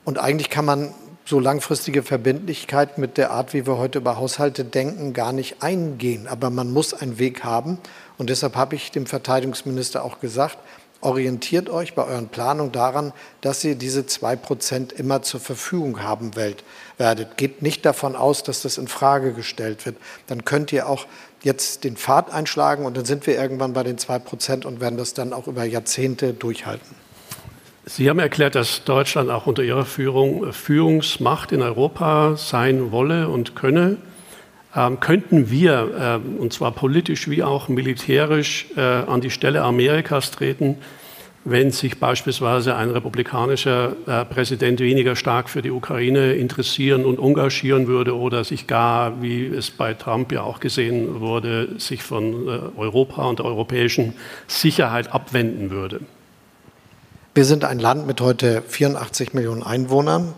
Und eigentlich kann man so langfristige Verbindlichkeit mit der Art, wie wir heute über Haushalte denken, gar nicht eingehen. Aber man muss einen Weg haben. Und deshalb habe ich dem Verteidigungsminister auch gesagt, orientiert euch bei euren Planungen daran, dass ihr diese zwei Prozent immer zur Verfügung haben werdet. Geht nicht davon aus, dass das in Frage gestellt wird. Dann könnt ihr auch jetzt den Pfad einschlagen und dann sind wir irgendwann bei den zwei Prozent und werden das dann auch über Jahrzehnte durchhalten. Sie haben erklärt, dass Deutschland auch unter Ihrer Führung Führungsmacht in Europa sein wolle und könne. Ähm, könnten wir, ähm, und zwar politisch wie auch militärisch, äh, an die Stelle Amerikas treten, wenn sich beispielsweise ein republikanischer äh, Präsident weniger stark für die Ukraine interessieren und engagieren würde oder sich gar, wie es bei Trump ja auch gesehen wurde, sich von äh, Europa und der europäischen Sicherheit abwenden würde? Wir sind ein Land mit heute 84 Millionen Einwohnern.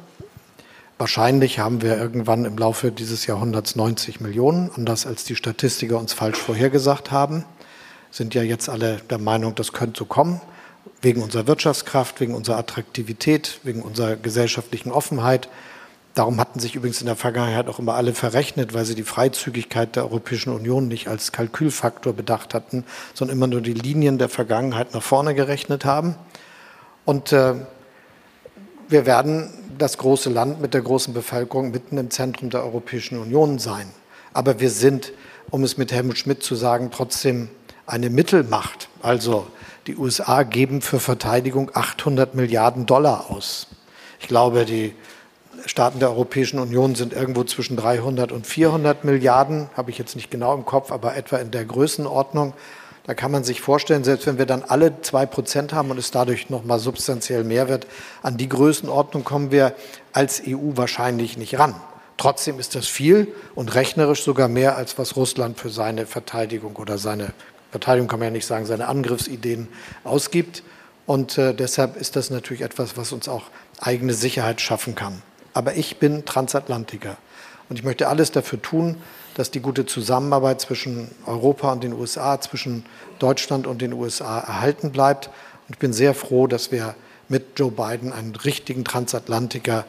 Wahrscheinlich haben wir irgendwann im Laufe dieses Jahrhunderts 90 Millionen, anders als die Statistiker uns falsch vorhergesagt haben. Sind ja jetzt alle der Meinung, das könnte so kommen, wegen unserer Wirtschaftskraft, wegen unserer Attraktivität, wegen unserer gesellschaftlichen Offenheit. Darum hatten sich übrigens in der Vergangenheit auch immer alle verrechnet, weil sie die Freizügigkeit der Europäischen Union nicht als Kalkülfaktor bedacht hatten, sondern immer nur die Linien der Vergangenheit nach vorne gerechnet haben. Und äh, wir werden das große Land mit der großen Bevölkerung mitten im Zentrum der Europäischen Union sein. Aber wir sind, um es mit Helmut Schmidt zu sagen, trotzdem eine Mittelmacht. Also die USA geben für Verteidigung 800 Milliarden Dollar aus. Ich glaube, die Staaten der Europäischen Union sind irgendwo zwischen 300 und 400 Milliarden, habe ich jetzt nicht genau im Kopf, aber etwa in der Größenordnung. Da kann man sich vorstellen, selbst wenn wir dann alle zwei Prozent haben und es dadurch noch mal substanziell mehr wird, an die Größenordnung kommen wir als EU wahrscheinlich nicht ran. Trotzdem ist das viel und rechnerisch sogar mehr, als was Russland für seine Verteidigung oder seine Verteidigung kann man ja nicht sagen, seine Angriffsideen ausgibt. Und äh, deshalb ist das natürlich etwas, was uns auch eigene Sicherheit schaffen kann. Aber ich bin Transatlantiker und ich möchte alles dafür tun, dass die gute Zusammenarbeit zwischen Europa und den USA, zwischen Deutschland und den USA erhalten bleibt. Und ich bin sehr froh, dass wir mit Joe Biden einen richtigen Transatlantiker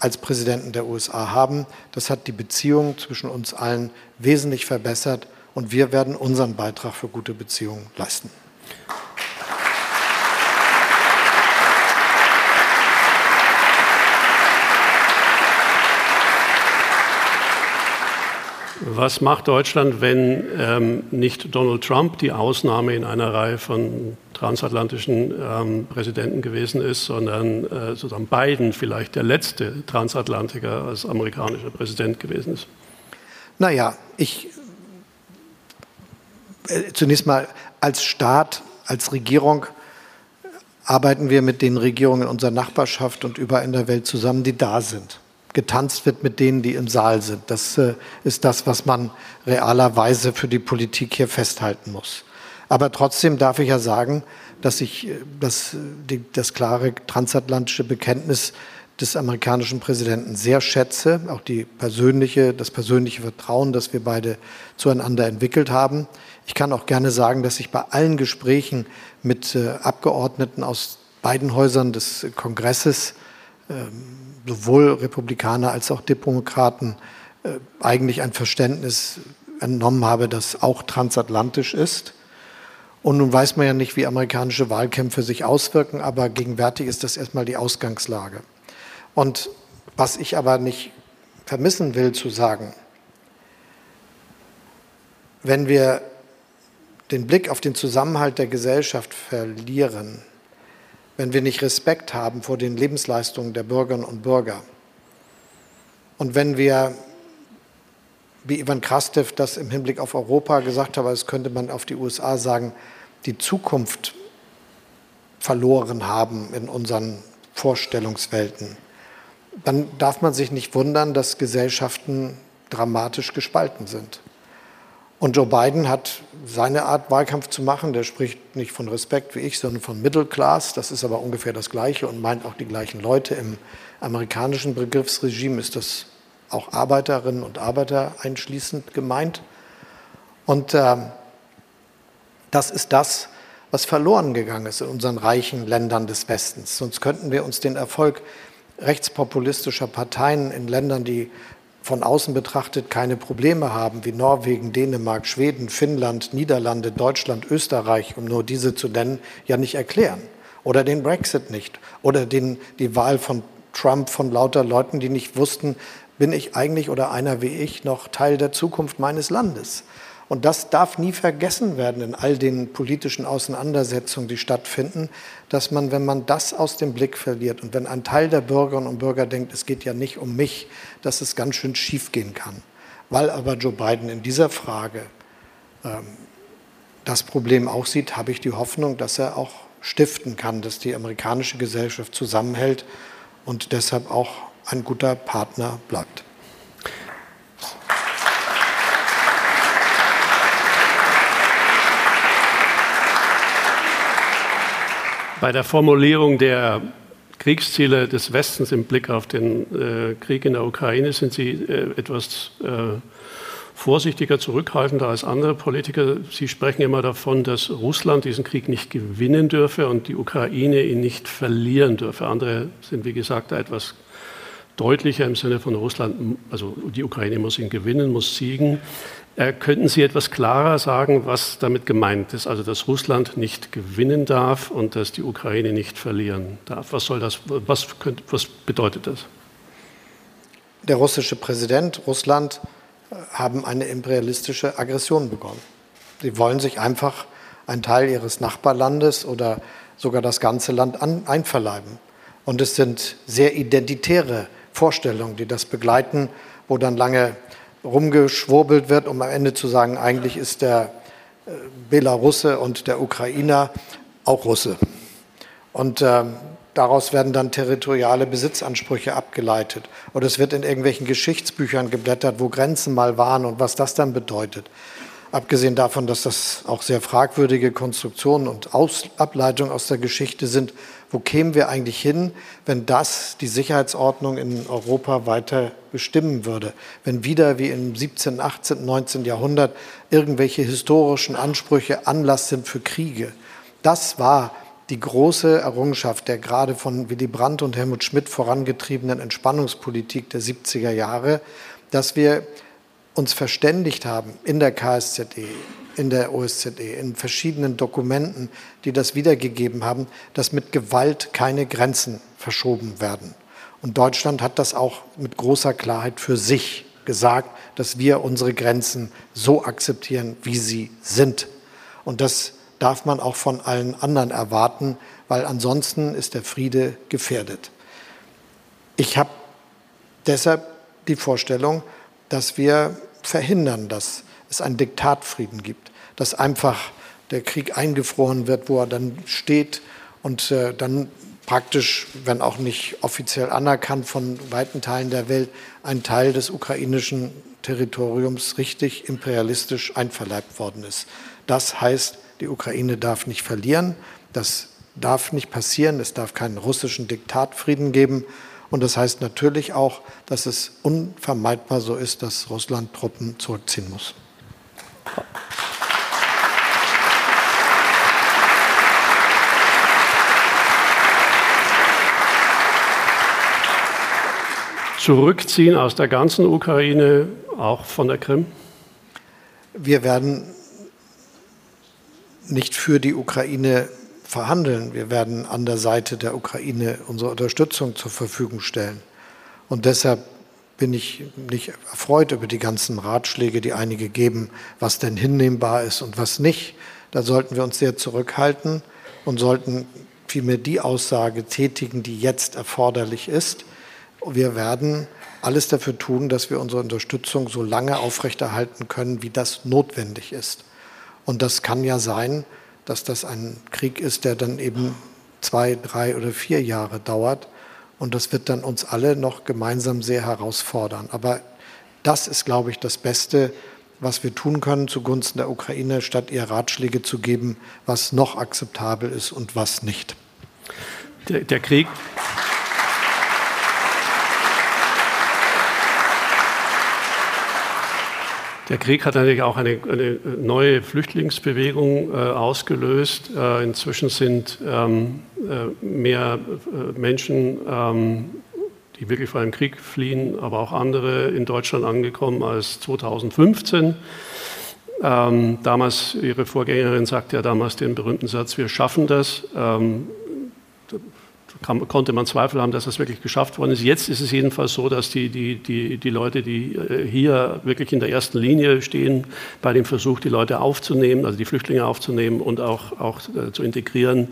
als Präsidenten der USA haben. Das hat die Beziehung zwischen uns allen wesentlich verbessert und wir werden unseren Beitrag für gute Beziehungen leisten. Was macht Deutschland, wenn ähm, nicht Donald Trump die Ausnahme in einer Reihe von transatlantischen ähm, Präsidenten gewesen ist, sondern äh, sozusagen Biden vielleicht der letzte Transatlantiker als amerikanischer Präsident gewesen ist? Naja, ich äh, zunächst mal als Staat, als Regierung arbeiten wir mit den Regierungen in unserer Nachbarschaft und überall in der Welt zusammen, die da sind getanzt wird mit denen, die im Saal sind. Das äh, ist das, was man realerweise für die Politik hier festhalten muss. Aber trotzdem darf ich ja sagen, dass ich äh, das, die, das klare transatlantische Bekenntnis des amerikanischen Präsidenten sehr schätze, auch die persönliche, das persönliche Vertrauen, das wir beide zueinander entwickelt haben. Ich kann auch gerne sagen, dass ich bei allen Gesprächen mit äh, Abgeordneten aus beiden Häusern des Kongresses ähm, sowohl Republikaner als auch Demokraten äh, eigentlich ein Verständnis entnommen habe, das auch transatlantisch ist. Und nun weiß man ja nicht, wie amerikanische Wahlkämpfe sich auswirken, aber gegenwärtig ist das erstmal die Ausgangslage. Und was ich aber nicht vermissen will zu sagen, wenn wir den Blick auf den Zusammenhalt der Gesellschaft verlieren, wenn wir nicht Respekt haben vor den Lebensleistungen der Bürgerinnen und Bürger und wenn wir, wie Ivan Krastev das im Hinblick auf Europa gesagt hat, das könnte man auf die USA sagen, die Zukunft verloren haben in unseren Vorstellungswelten, dann darf man sich nicht wundern, dass Gesellschaften dramatisch gespalten sind. Und Joe Biden hat seine Art, Wahlkampf zu machen. Der spricht nicht von Respekt wie ich, sondern von Middle Class. Das ist aber ungefähr das Gleiche und meint auch die gleichen Leute. Im amerikanischen Begriffsregime ist das auch Arbeiterinnen und Arbeiter einschließend gemeint. Und äh, das ist das, was verloren gegangen ist in unseren reichen Ländern des Westens. Sonst könnten wir uns den Erfolg rechtspopulistischer Parteien in Ländern, die von außen betrachtet keine Probleme haben, wie Norwegen, Dänemark, Schweden, Finnland, Niederlande, Deutschland, Österreich, um nur diese zu nennen, ja nicht erklären. Oder den Brexit nicht. Oder den, die Wahl von Trump von lauter Leuten, die nicht wussten, bin ich eigentlich oder einer wie ich noch Teil der Zukunft meines Landes. Und das darf nie vergessen werden in all den politischen Auseinandersetzungen, die stattfinden, dass man, wenn man das aus dem Blick verliert und wenn ein Teil der Bürgerinnen und Bürger denkt, es geht ja nicht um mich, dass es ganz schön schief gehen kann. Weil aber Joe Biden in dieser Frage ähm, das Problem auch sieht, habe ich die Hoffnung, dass er auch stiften kann, dass die amerikanische Gesellschaft zusammenhält und deshalb auch ein guter Partner bleibt. Bei der Formulierung der Kriegsziele des Westens im Blick auf den äh, Krieg in der Ukraine sind Sie äh, etwas äh, vorsichtiger, zurückhaltender als andere Politiker. Sie sprechen immer davon, dass Russland diesen Krieg nicht gewinnen dürfe und die Ukraine ihn nicht verlieren dürfe. Andere sind, wie gesagt, da etwas deutlicher im Sinne von Russland, also die Ukraine muss ihn gewinnen, muss siegen. Äh, könnten Sie etwas klarer sagen, was damit gemeint ist? Also, dass Russland nicht gewinnen darf und dass die Ukraine nicht verlieren darf. Was soll das, was, könnt, was bedeutet das? Der russische Präsident, Russland, äh, haben eine imperialistische Aggression begonnen. Sie wollen sich einfach einen Teil ihres Nachbarlandes oder sogar das ganze Land an, einverleiben. Und es sind sehr identitäre Vorstellungen, die das begleiten, wo dann lange rumgeschwurbelt wird, um am Ende zu sagen, eigentlich ist der äh, Belarusse und der Ukrainer auch Russe. Und äh, daraus werden dann territoriale Besitzansprüche abgeleitet. Oder es wird in irgendwelchen Geschichtsbüchern geblättert, wo Grenzen mal waren und was das dann bedeutet. Abgesehen davon, dass das auch sehr fragwürdige Konstruktionen und aus Ableitungen aus der Geschichte sind, wo kämen wir eigentlich hin, wenn das die Sicherheitsordnung in Europa weiter bestimmen würde? Wenn wieder wie im 17., 18., 19. Jahrhundert irgendwelche historischen Ansprüche Anlass sind für Kriege. Das war die große Errungenschaft der gerade von Willy Brandt und Helmut Schmidt vorangetriebenen Entspannungspolitik der 70er Jahre, dass wir uns verständigt haben in der KSZE, in der OSZE, in verschiedenen Dokumenten, die das wiedergegeben haben, dass mit Gewalt keine Grenzen verschoben werden. Und Deutschland hat das auch mit großer Klarheit für sich gesagt, dass wir unsere Grenzen so akzeptieren, wie sie sind. Und das darf man auch von allen anderen erwarten, weil ansonsten ist der Friede gefährdet. Ich habe deshalb die Vorstellung, dass wir verhindern, dass es einen Diktatfrieden gibt, dass einfach der Krieg eingefroren wird, wo er dann steht und äh, dann praktisch, wenn auch nicht offiziell anerkannt von weiten Teilen der Welt, ein Teil des ukrainischen Territoriums richtig imperialistisch einverleibt worden ist. Das heißt, die Ukraine darf nicht verlieren, das darf nicht passieren, es darf keinen russischen Diktatfrieden geben und das heißt natürlich auch, dass es unvermeidbar so ist, dass Russland Truppen zurückziehen muss. Zurückziehen aus der ganzen Ukraine, auch von der Krim? Wir werden nicht für die Ukraine verhandeln. Wir werden an der Seite der Ukraine unsere Unterstützung zur Verfügung stellen. Und deshalb bin ich nicht erfreut über die ganzen Ratschläge, die einige geben, was denn hinnehmbar ist und was nicht. Da sollten wir uns sehr zurückhalten und sollten vielmehr die Aussage tätigen, die jetzt erforderlich ist. Wir werden alles dafür tun, dass wir unsere Unterstützung so lange aufrechterhalten können, wie das notwendig ist. Und das kann ja sein, dass das ein Krieg ist, der dann eben zwei, drei oder vier Jahre dauert. Und das wird dann uns alle noch gemeinsam sehr herausfordern. Aber das ist, glaube ich, das Beste, was wir tun können zugunsten der Ukraine, statt ihr Ratschläge zu geben, was noch akzeptabel ist und was nicht. Der, der Krieg. Der Krieg hat natürlich auch eine, eine neue Flüchtlingsbewegung äh, ausgelöst. Äh, inzwischen sind ähm, äh, mehr äh, Menschen, ähm, die wirklich vor einem Krieg fliehen, aber auch andere in Deutschland angekommen als 2015. Ähm, damals, Ihre Vorgängerin sagte ja damals den berühmten Satz, wir schaffen das. Kann, konnte man Zweifel haben, dass das wirklich geschafft worden ist. Jetzt ist es jedenfalls so, dass die, die, die, die Leute, die äh, hier wirklich in der ersten Linie stehen, bei dem Versuch, die Leute aufzunehmen, also die Flüchtlinge aufzunehmen und auch, auch äh, zu integrieren,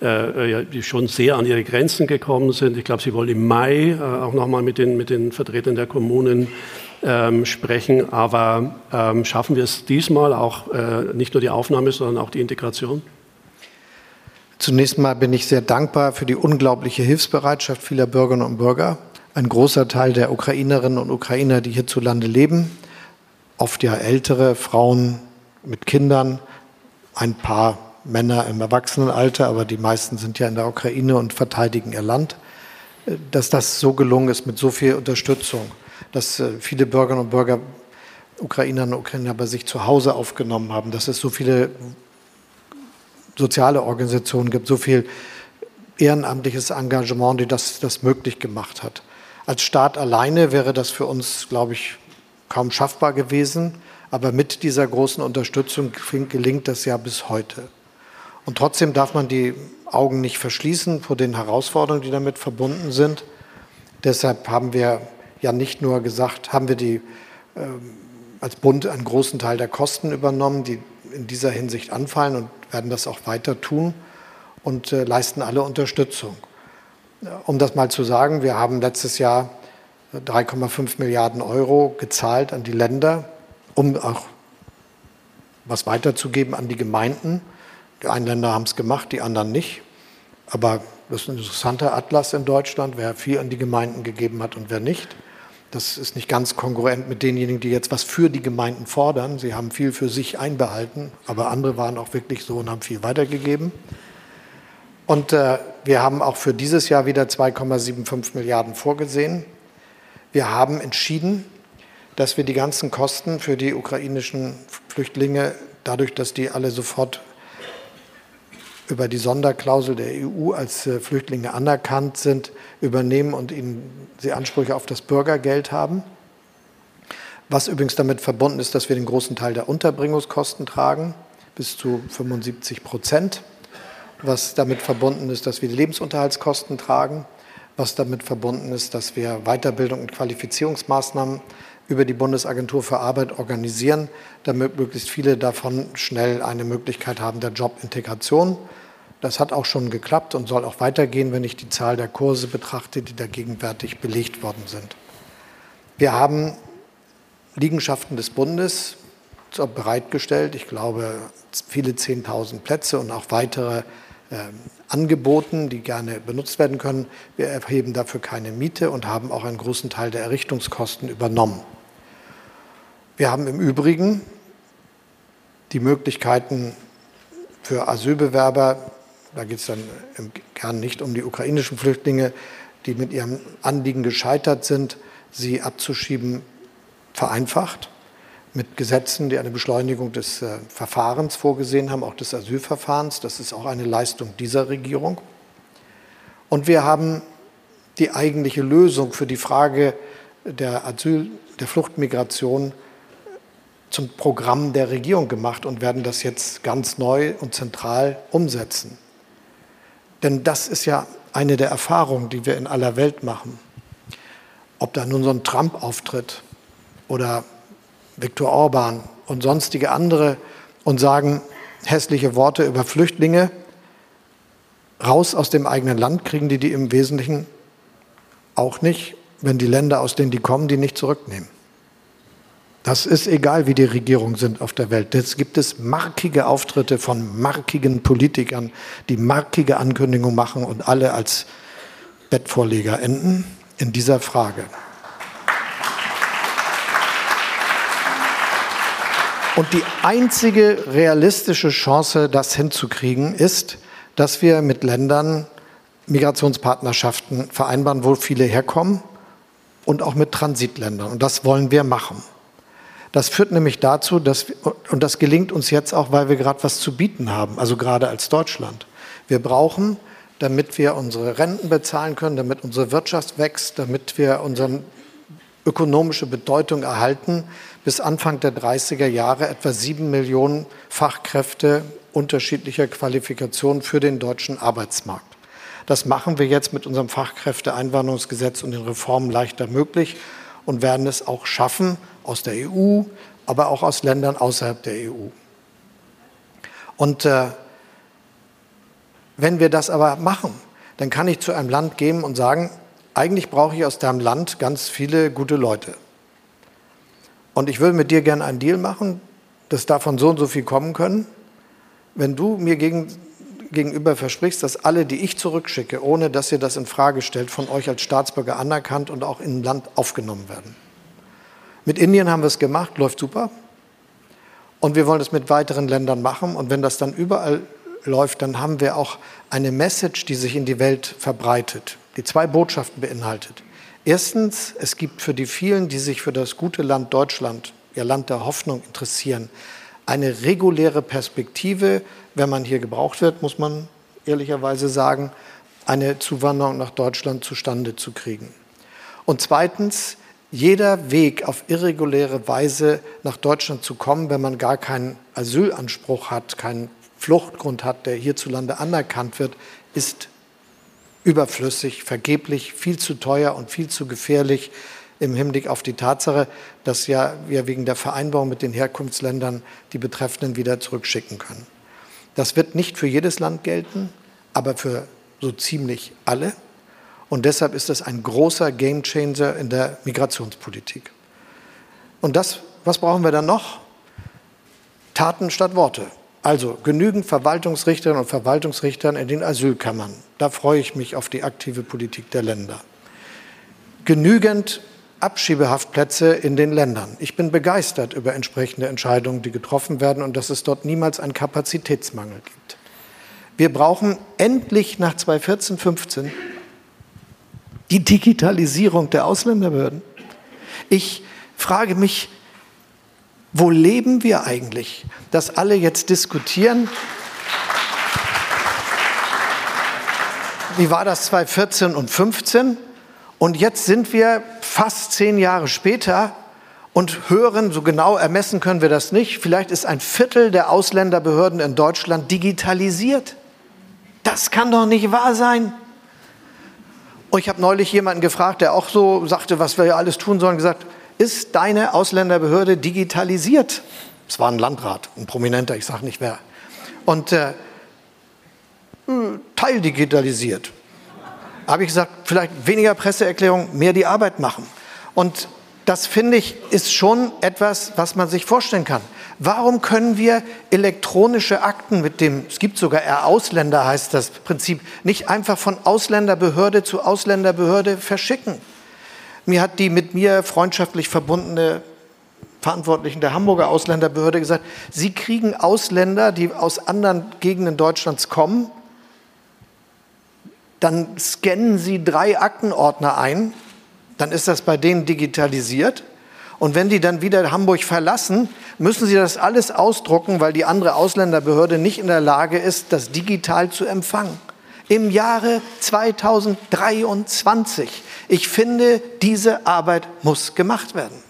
äh, die schon sehr an ihre Grenzen gekommen sind. Ich glaube, Sie wollen im Mai auch nochmal mit den, mit den Vertretern der Kommunen ähm, sprechen. Aber ähm, schaffen wir es diesmal auch äh, nicht nur die Aufnahme, sondern auch die Integration? Zunächst mal bin ich sehr dankbar für die unglaubliche Hilfsbereitschaft vieler Bürgerinnen und Bürger. Ein großer Teil der Ukrainerinnen und Ukrainer, die hierzulande leben, oft ja ältere Frauen mit Kindern, ein paar Männer im Erwachsenenalter, aber die meisten sind ja in der Ukraine und verteidigen ihr Land, dass das so gelungen ist mit so viel Unterstützung, dass äh, viele Bürgerinnen und Bürger Ukrainerinnen und Ukrainer bei sich zu Hause aufgenommen haben, dass es so viele soziale Organisationen gibt, so viel ehrenamtliches Engagement, die das, das möglich gemacht hat. Als Staat alleine wäre das für uns, glaube ich, kaum schaffbar gewesen. Aber mit dieser großen Unterstützung gelingt das ja bis heute. Und trotzdem darf man die Augen nicht verschließen vor den Herausforderungen, die damit verbunden sind. Deshalb haben wir ja nicht nur gesagt, haben wir die, äh, als Bund einen großen Teil der Kosten übernommen, die in dieser Hinsicht anfallen und werden das auch weiter tun und äh, leisten alle Unterstützung. Um das mal zu sagen, wir haben letztes Jahr 3,5 Milliarden Euro gezahlt an die Länder, um auch was weiterzugeben an die Gemeinden. Die einen Länder haben es gemacht, die anderen nicht. Aber das ist ein interessanter Atlas in Deutschland, wer viel an die Gemeinden gegeben hat und wer nicht. Das ist nicht ganz kongruent mit denjenigen, die jetzt was für die Gemeinden fordern. Sie haben viel für sich einbehalten, aber andere waren auch wirklich so und haben viel weitergegeben. Und äh, wir haben auch für dieses Jahr wieder 2,75 Milliarden vorgesehen. Wir haben entschieden, dass wir die ganzen Kosten für die ukrainischen Flüchtlinge, dadurch, dass die alle sofort über die Sonderklausel der EU als äh, Flüchtlinge anerkannt sind, übernehmen und ihnen sie Ansprüche auf das Bürgergeld haben. Was übrigens damit verbunden ist, dass wir den großen Teil der Unterbringungskosten tragen, bis zu 75 Prozent. Was damit verbunden ist, dass wir die Lebensunterhaltskosten tragen. Was damit verbunden ist, dass wir Weiterbildung und Qualifizierungsmaßnahmen über die Bundesagentur für Arbeit organisieren, damit möglichst viele davon schnell eine Möglichkeit haben der Jobintegration. Das hat auch schon geklappt und soll auch weitergehen, wenn ich die Zahl der Kurse betrachte, die da gegenwärtig belegt worden sind. Wir haben Liegenschaften des Bundes bereitgestellt. Ich glaube, viele 10.000 Plätze und auch weitere angeboten, die gerne benutzt werden können. Wir erheben dafür keine Miete und haben auch einen großen Teil der Errichtungskosten übernommen. Wir haben im Übrigen die Möglichkeiten für Asylbewerber, da geht es dann im Kern nicht um die ukrainischen Flüchtlinge, die mit ihrem Anliegen gescheitert sind, sie abzuschieben, vereinfacht mit Gesetzen, die eine Beschleunigung des äh, Verfahrens vorgesehen haben, auch des Asylverfahrens. Das ist auch eine Leistung dieser Regierung. Und wir haben die eigentliche Lösung für die Frage der Asyl, der Fluchtmigration zum Programm der Regierung gemacht und werden das jetzt ganz neu und zentral umsetzen. Denn das ist ja eine der Erfahrungen, die wir in aller Welt machen. Ob da nun so ein Trump auftritt oder Viktor Orban und sonstige andere und sagen, hässliche Worte über Flüchtlinge. Raus aus dem eigenen Land kriegen die die im Wesentlichen auch nicht, wenn die Länder, aus denen die kommen, die nicht zurücknehmen. Das ist egal, wie die Regierungen sind auf der Welt. Jetzt gibt es markige Auftritte von markigen Politikern, die markige Ankündigungen machen und alle als Bettvorleger enden in dieser Frage. Und die einzige realistische Chance, das hinzukriegen, ist, dass wir mit Ländern Migrationspartnerschaften vereinbaren, wo viele herkommen und auch mit Transitländern. Und das wollen wir machen. Das führt nämlich dazu, dass wir, und das gelingt uns jetzt auch, weil wir gerade was zu bieten haben, also gerade als Deutschland. Wir brauchen, damit wir unsere Renten bezahlen können, damit unsere Wirtschaft wächst, damit wir unsere ökonomische Bedeutung erhalten, bis Anfang der 30er Jahre etwa sieben Millionen Fachkräfte unterschiedlicher Qualifikationen für den deutschen Arbeitsmarkt. Das machen wir jetzt mit unserem Fachkräfteeinwanderungsgesetz und den Reformen leichter möglich und werden es auch schaffen aus der EU, aber auch aus Ländern außerhalb der EU. Und äh, wenn wir das aber machen, dann kann ich zu einem Land gehen und sagen, eigentlich brauche ich aus deinem Land ganz viele gute Leute. Und ich würde mit dir gerne einen Deal machen, dass davon so und so viel kommen können. Wenn du mir gegen, gegenüber versprichst, dass alle, die ich zurückschicke, ohne dass ihr das in Frage stellt, von euch als Staatsbürger anerkannt und auch in ein Land aufgenommen werden. Mit Indien haben wir es gemacht, läuft super. Und wir wollen es mit weiteren Ländern machen. Und wenn das dann überall läuft, dann haben wir auch eine Message, die sich in die Welt verbreitet, die zwei Botschaften beinhaltet. Erstens, es gibt für die vielen, die sich für das gute Land Deutschland, ihr Land der Hoffnung interessieren, eine reguläre Perspektive. Wenn man hier gebraucht wird, muss man ehrlicherweise sagen, eine Zuwanderung nach Deutschland zustande zu kriegen. Und zweitens, jeder Weg auf irreguläre Weise nach Deutschland zu kommen, wenn man gar keinen Asylanspruch hat, keinen Fluchtgrund hat, der hierzulande anerkannt wird, ist überflüssig, vergeblich, viel zu teuer und viel zu gefährlich im Hinblick auf die Tatsache, dass ja wir wegen der Vereinbarung mit den Herkunftsländern die Betreffenden wieder zurückschicken können. Das wird nicht für jedes Land gelten, aber für so ziemlich alle. Und deshalb ist es ein großer Gamechanger in der Migrationspolitik. Und das, was brauchen wir dann noch? Taten statt Worte. Also genügend Verwaltungsrichterinnen und Verwaltungsrichtern in den Asylkammern. Da freue ich mich auf die aktive Politik der Länder. Genügend Abschiebehaftplätze in den Ländern. Ich bin begeistert über entsprechende Entscheidungen, die getroffen werden und dass es dort niemals einen Kapazitätsmangel gibt. Wir brauchen endlich nach 2014, 15 die Digitalisierung der Ausländerbehörden. Ich frage mich, wo leben wir eigentlich, dass alle jetzt diskutieren? Wie war das 2014 und 15? Und jetzt sind wir fast zehn Jahre später und hören, so genau ermessen können wir das nicht, vielleicht ist ein Viertel der Ausländerbehörden in Deutschland digitalisiert. Das kann doch nicht wahr sein. Und ich habe neulich jemanden gefragt, der auch so sagte, was wir alles tun sollen, gesagt, ist deine Ausländerbehörde digitalisiert? Es war ein Landrat, ein Prominenter, ich sage nicht wer. Und äh, teildigitalisiert. Habe ich gesagt, vielleicht weniger Presseerklärung, mehr die Arbeit machen. Und das finde ich ist schon etwas, was man sich vorstellen kann. Warum können wir elektronische Akten mit dem, es gibt sogar R-Ausländer heißt das Prinzip, nicht einfach von Ausländerbehörde zu Ausländerbehörde verschicken? Mir hat die mit mir freundschaftlich verbundene Verantwortlichen der Hamburger Ausländerbehörde gesagt, sie kriegen Ausländer, die aus anderen Gegenden Deutschlands kommen, dann scannen sie drei Aktenordner ein, dann ist das bei denen digitalisiert. Und wenn die dann wieder Hamburg verlassen, müssen sie das alles ausdrucken, weil die andere Ausländerbehörde nicht in der Lage ist, das digital zu empfangen. Im Jahre 2023 ich finde, diese Arbeit muss gemacht werden.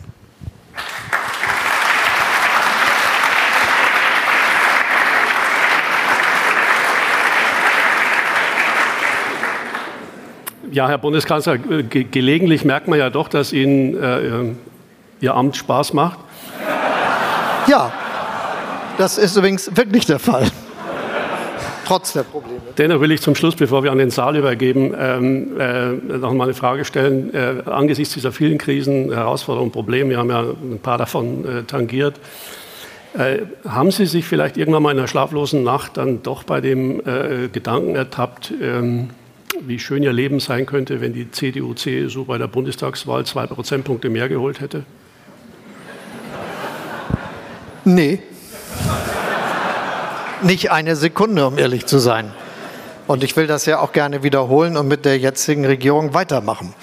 Ja, Herr Bundeskanzler, ge gelegentlich merkt man ja doch, dass Ihnen äh, Ihr Amt Spaß macht. Ja, Das ist übrigens wirklich der Fall. Trotz der Probleme. Dennoch will ich zum Schluss, bevor wir an den Saal übergeben, ähm, äh, noch mal eine Frage stellen. Äh, angesichts dieser vielen Krisen, Herausforderungen, Probleme, wir haben ja ein paar davon äh, tangiert, äh, haben Sie sich vielleicht irgendwann mal in einer schlaflosen Nacht dann doch bei dem äh, Gedanken ertappt, ähm, wie schön Ihr Leben sein könnte, wenn die CDU, CSU bei der Bundestagswahl zwei Prozentpunkte mehr geholt hätte? Nee. Nicht eine Sekunde, um ehrlich zu sein. Und ich will das ja auch gerne wiederholen und mit der jetzigen Regierung weitermachen.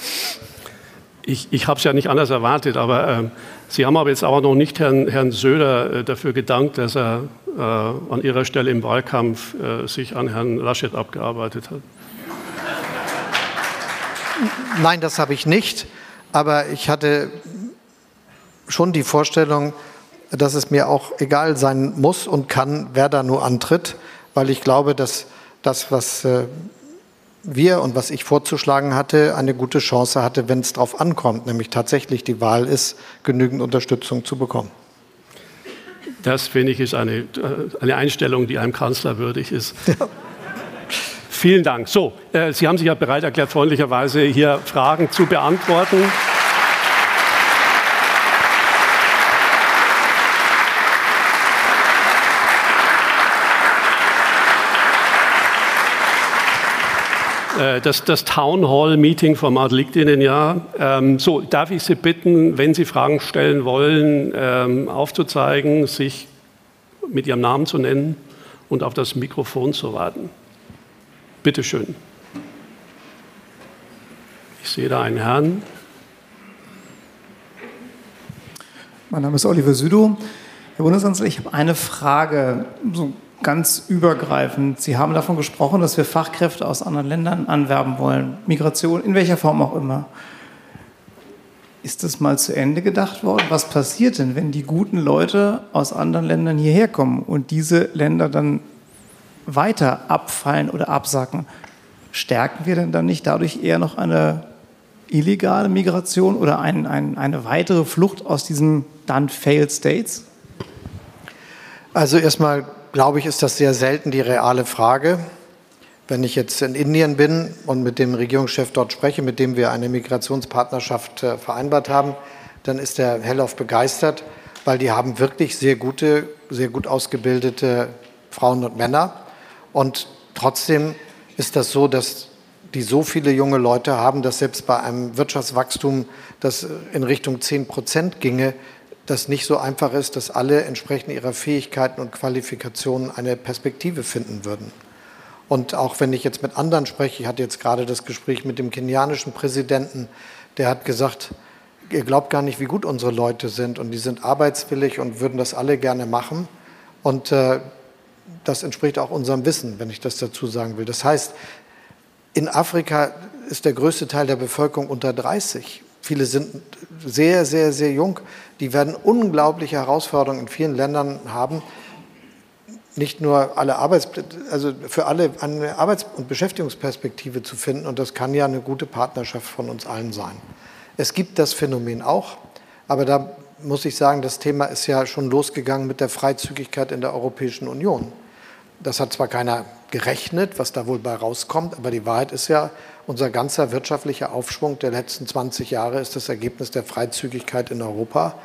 Ich, ich habe es ja nicht anders erwartet, aber äh, Sie haben aber jetzt auch noch nicht Herrn, Herrn Söder äh, dafür gedankt, dass er äh, an Ihrer Stelle im Wahlkampf äh, sich an Herrn Laschet abgearbeitet hat. Nein, das habe ich nicht. Aber ich hatte schon die Vorstellung, dass es mir auch egal sein muss und kann, wer da nur antritt, weil ich glaube, dass das, was äh, wir und was ich vorzuschlagen hatte, eine gute Chance hatte, wenn es darauf ankommt, nämlich tatsächlich die Wahl ist, genügend Unterstützung zu bekommen. Das, finde ich, ist eine, äh, eine Einstellung, die einem Kanzler würdig ist. Ja. Vielen Dank. So, äh, Sie haben sich ja bereit erklärt, freundlicherweise hier Fragen zu beantworten. Das, das Town Hall Meeting Format liegt Ihnen ja. Ähm, so, darf ich Sie bitten, wenn Sie Fragen stellen wollen, ähm, aufzuzeigen, sich mit Ihrem Namen zu nennen und auf das Mikrofon zu warten. Bitte schön. Ich sehe da einen Herrn. Mein Name ist Oliver Südow. Herr Bundeskanzler, ich habe eine Frage. So ganz übergreifend. Sie haben davon gesprochen, dass wir Fachkräfte aus anderen Ländern anwerben wollen. Migration, in welcher Form auch immer. Ist das mal zu Ende gedacht worden? Was passiert denn, wenn die guten Leute aus anderen Ländern hierher kommen und diese Länder dann weiter abfallen oder absacken? Stärken wir denn dann nicht dadurch eher noch eine illegale Migration oder ein, ein, eine weitere Flucht aus diesen dann Failed States? Also erstmal glaube ich, ist das sehr selten die reale Frage. Wenn ich jetzt in Indien bin und mit dem Regierungschef dort spreche, mit dem wir eine Migrationspartnerschaft äh, vereinbart haben, dann ist der hellauf begeistert, weil die haben wirklich sehr gute, sehr gut ausgebildete Frauen und Männer. Und trotzdem ist das so, dass die so viele junge Leute haben, dass selbst bei einem Wirtschaftswachstum, das in Richtung 10 Prozent ginge, das nicht so einfach ist, dass alle entsprechend ihrer Fähigkeiten und Qualifikationen eine Perspektive finden würden. Und auch wenn ich jetzt mit anderen spreche, ich hatte jetzt gerade das Gespräch mit dem kenianischen Präsidenten, der hat gesagt, ihr glaubt gar nicht, wie gut unsere Leute sind und die sind arbeitswillig und würden das alle gerne machen. Und äh, das entspricht auch unserem Wissen, wenn ich das dazu sagen will. Das heißt, in Afrika ist der größte Teil der Bevölkerung unter 30. Viele sind sehr, sehr, sehr jung. Die werden unglaubliche Herausforderungen in vielen Ländern haben. Nicht nur alle Arbeitsplätze, also für alle eine Arbeits- und Beschäftigungsperspektive zu finden. Und das kann ja eine gute Partnerschaft von uns allen sein. Es gibt das Phänomen auch, aber da muss ich sagen, das Thema ist ja schon losgegangen mit der Freizügigkeit in der Europäischen Union. Das hat zwar keiner gerechnet, was da wohl bei rauskommt, aber die Wahrheit ist ja, unser ganzer wirtschaftlicher Aufschwung der letzten 20 Jahre ist das Ergebnis der Freizügigkeit in Europa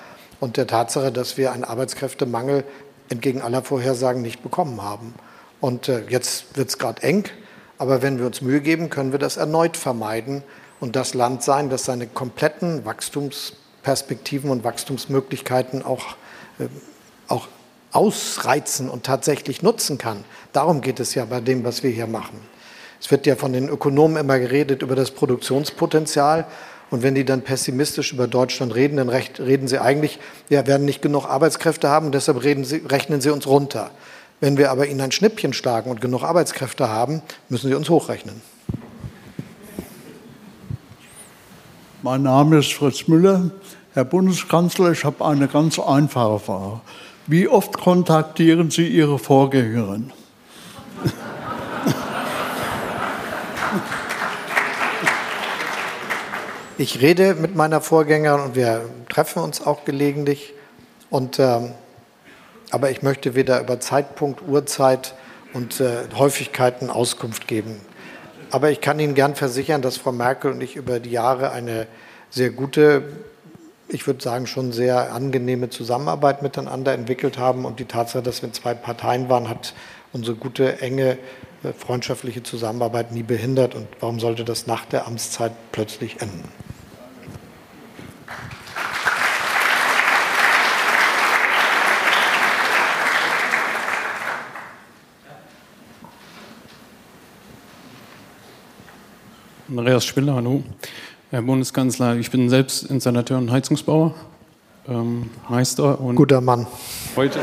und der Tatsache, dass wir einen Arbeitskräftemangel entgegen aller Vorhersagen nicht bekommen haben. Und äh, jetzt wird es gerade eng, aber wenn wir uns Mühe geben, können wir das erneut vermeiden und das Land sein, das seine kompletten Wachstumsperspektiven und Wachstumsmöglichkeiten auch, äh, auch ausreizen und tatsächlich nutzen kann. Darum geht es ja bei dem, was wir hier machen. Es wird ja von den Ökonomen immer geredet über das Produktionspotenzial. Und wenn die dann pessimistisch über Deutschland reden, dann reden sie eigentlich, wir werden nicht genug Arbeitskräfte haben, deshalb sie, rechnen sie uns runter. Wenn wir aber ihnen ein Schnippchen schlagen und genug Arbeitskräfte haben, müssen sie uns hochrechnen. Mein Name ist Fritz Müller. Herr Bundeskanzler, ich habe eine ganz einfache Frage. Wie oft kontaktieren Sie Ihre Vorgängerin? Ich rede mit meiner Vorgängerin und wir treffen uns auch gelegentlich. Und ähm, Aber ich möchte weder über Zeitpunkt, Uhrzeit und äh, Häufigkeiten Auskunft geben. Aber ich kann Ihnen gern versichern, dass Frau Merkel und ich über die Jahre eine sehr gute, ich würde sagen schon sehr angenehme Zusammenarbeit miteinander entwickelt haben. Und die Tatsache, dass wir zwei Parteien waren, hat unsere gute, enge, äh, freundschaftliche Zusammenarbeit nie behindert. Und warum sollte das nach der Amtszeit plötzlich enden? Andreas Spiller, hallo. Herr Bundeskanzler, ich bin selbst Installateur und Heizungsbauer, ähm, Meister und. Guter Mann. Heute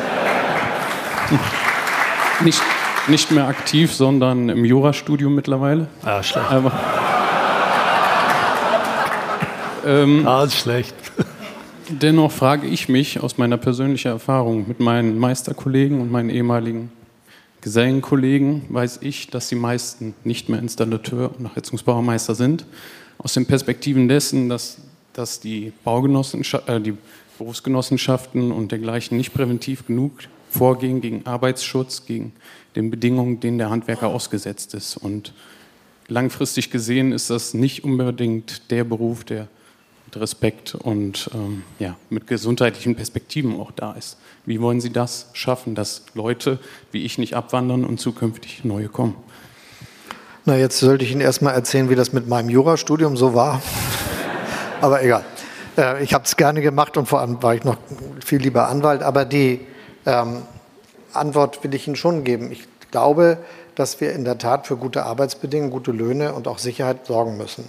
nicht, nicht mehr aktiv, sondern im Jurastudium mittlerweile. Ah, schlecht. Aber, ähm, ah, schlecht. Dennoch frage ich mich aus meiner persönlichen Erfahrung mit meinen Meisterkollegen und meinen ehemaligen Gesellenkollegen weiß ich, dass die meisten nicht mehr Installateur und Heizungsbauermeister sind. Aus den Perspektiven dessen, dass, dass die, äh, die Berufsgenossenschaften und dergleichen nicht präventiv genug vorgehen gegen Arbeitsschutz, gegen den Bedingungen, denen der Handwerker ausgesetzt ist. Und langfristig gesehen ist das nicht unbedingt der Beruf, der mit Respekt und ähm, ja, mit gesundheitlichen Perspektiven auch da ist. Wie wollen Sie das schaffen, dass Leute wie ich nicht abwandern und zukünftig neue kommen? Na, jetzt sollte ich Ihnen erstmal erzählen, wie das mit meinem Jurastudium so war. Aber egal. Äh, ich habe es gerne gemacht und vor allem war ich noch viel lieber Anwalt. Aber die ähm, Antwort will ich Ihnen schon geben. Ich glaube, dass wir in der Tat für gute Arbeitsbedingungen, gute Löhne und auch Sicherheit sorgen müssen.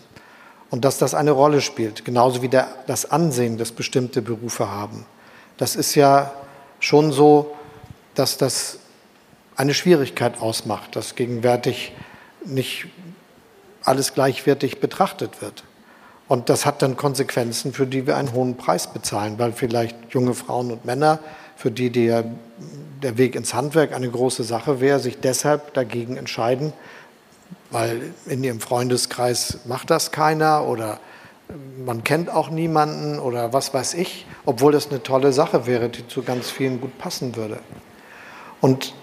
Und dass das eine Rolle spielt, genauso wie der, das Ansehen, das bestimmte Berufe haben. Das ist ja schon so, dass das eine Schwierigkeit ausmacht, dass gegenwärtig nicht alles gleichwertig betrachtet wird. Und das hat dann Konsequenzen, für die wir einen hohen Preis bezahlen, weil vielleicht junge Frauen und Männer, für die der, der Weg ins Handwerk eine große Sache wäre, sich deshalb dagegen entscheiden, weil in ihrem Freundeskreis macht das keiner oder man kennt auch niemanden oder was weiß ich, obwohl das eine tolle Sache wäre, die zu ganz vielen gut passen würde. Und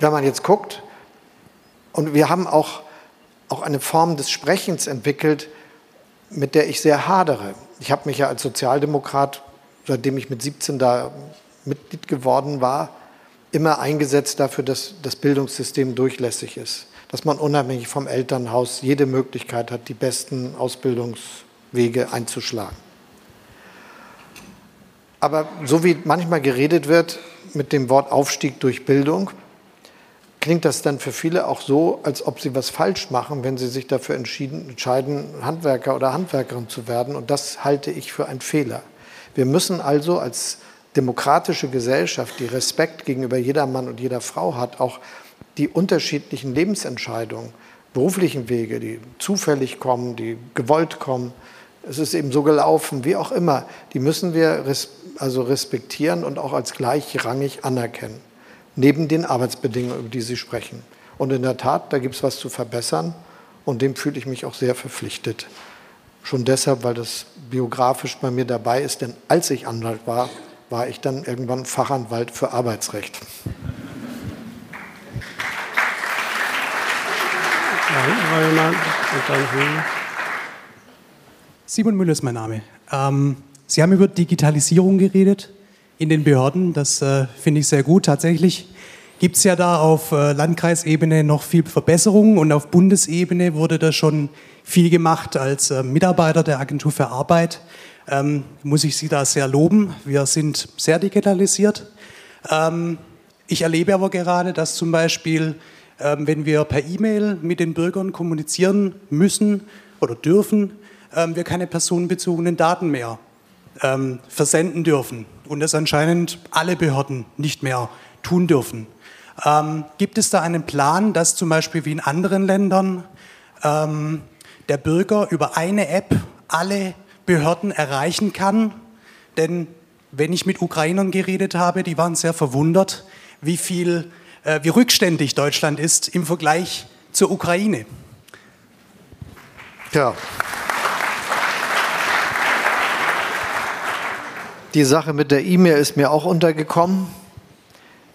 wenn man jetzt guckt, und wir haben auch, auch eine Form des Sprechens entwickelt, mit der ich sehr hadere. Ich habe mich ja als Sozialdemokrat, seitdem ich mit 17 da Mitglied geworden war, immer eingesetzt dafür, dass das Bildungssystem durchlässig ist dass man unabhängig vom Elternhaus jede Möglichkeit hat, die besten Ausbildungswege einzuschlagen. Aber so wie manchmal geredet wird mit dem Wort Aufstieg durch Bildung, klingt das dann für viele auch so, als ob sie was falsch machen, wenn sie sich dafür entscheiden, Handwerker oder Handwerkerin zu werden. Und das halte ich für einen Fehler. Wir müssen also als demokratische Gesellschaft, die Respekt gegenüber jeder Mann und jeder Frau hat, auch die unterschiedlichen Lebensentscheidungen, beruflichen Wege, die zufällig kommen, die gewollt kommen, es ist eben so gelaufen, wie auch immer, die müssen wir res also respektieren und auch als gleichrangig anerkennen, neben den Arbeitsbedingungen, über die Sie sprechen. Und in der Tat, da gibt es was zu verbessern und dem fühle ich mich auch sehr verpflichtet. Schon deshalb, weil das biografisch bei mir dabei ist, denn als ich Anwalt war, war ich dann irgendwann Fachanwalt für Arbeitsrecht. Simon Müller ist mein Name. Ähm, Sie haben über Digitalisierung geredet in den Behörden. Das äh, finde ich sehr gut. Tatsächlich gibt es ja da auf äh, Landkreisebene noch viel Verbesserungen und auf Bundesebene wurde da schon viel gemacht. Als äh, Mitarbeiter der Agentur für Arbeit ähm, muss ich Sie da sehr loben. Wir sind sehr digitalisiert. Ähm, ich erlebe aber gerade, dass zum Beispiel wenn wir per E-Mail mit den Bürgern kommunizieren müssen oder dürfen, ähm, wir keine personenbezogenen Daten mehr ähm, versenden dürfen und das anscheinend alle Behörden nicht mehr tun dürfen. gibt es da einen Plan, dass zum Beispiel wie in anderen Ländern der Bürger über eine App alle Behörden erreichen kann? Denn wenn ich mit Ukrainern geredet habe, die waren sehr verwundert, wie viel wie rückständig Deutschland ist im Vergleich zur Ukraine. Ja. Die Sache mit der E-Mail ist mir auch untergekommen.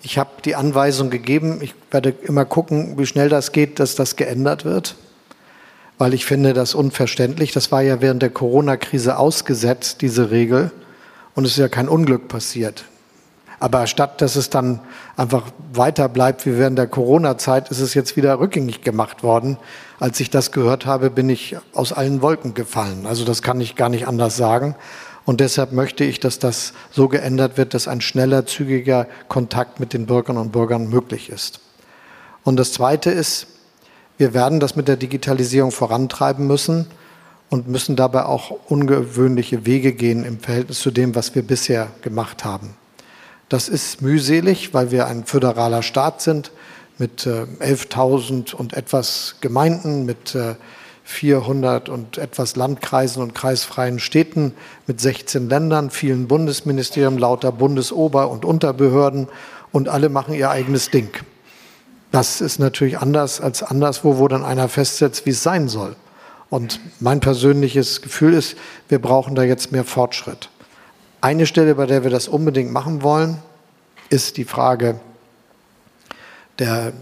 Ich habe die Anweisung gegeben. Ich werde immer gucken, wie schnell das geht, dass das geändert wird, weil ich finde das unverständlich. Das war ja während der Corona-Krise ausgesetzt, diese Regel. Und es ist ja kein Unglück passiert. Aber statt dass es dann einfach weiter bleibt wie während der Corona-Zeit, ist es jetzt wieder rückgängig gemacht worden. Als ich das gehört habe, bin ich aus allen Wolken gefallen. Also das kann ich gar nicht anders sagen. Und deshalb möchte ich, dass das so geändert wird, dass ein schneller, zügiger Kontakt mit den Bürgerinnen und Bürgern möglich ist. Und das Zweite ist, wir werden das mit der Digitalisierung vorantreiben müssen und müssen dabei auch ungewöhnliche Wege gehen im Verhältnis zu dem, was wir bisher gemacht haben. Das ist mühselig, weil wir ein föderaler Staat sind mit 11.000 äh, und etwas Gemeinden, mit 400 und etwas Landkreisen und kreisfreien Städten mit 16 Ländern, vielen Bundesministerien, lauter Bundesober- und Unterbehörden und alle machen ihr eigenes Ding. Das ist natürlich anders als anderswo, wo dann einer festsetzt, wie es sein soll. Und mein persönliches Gefühl ist, wir brauchen da jetzt mehr Fortschritt. Eine Stelle, bei der wir das unbedingt machen wollen, ist die Frage der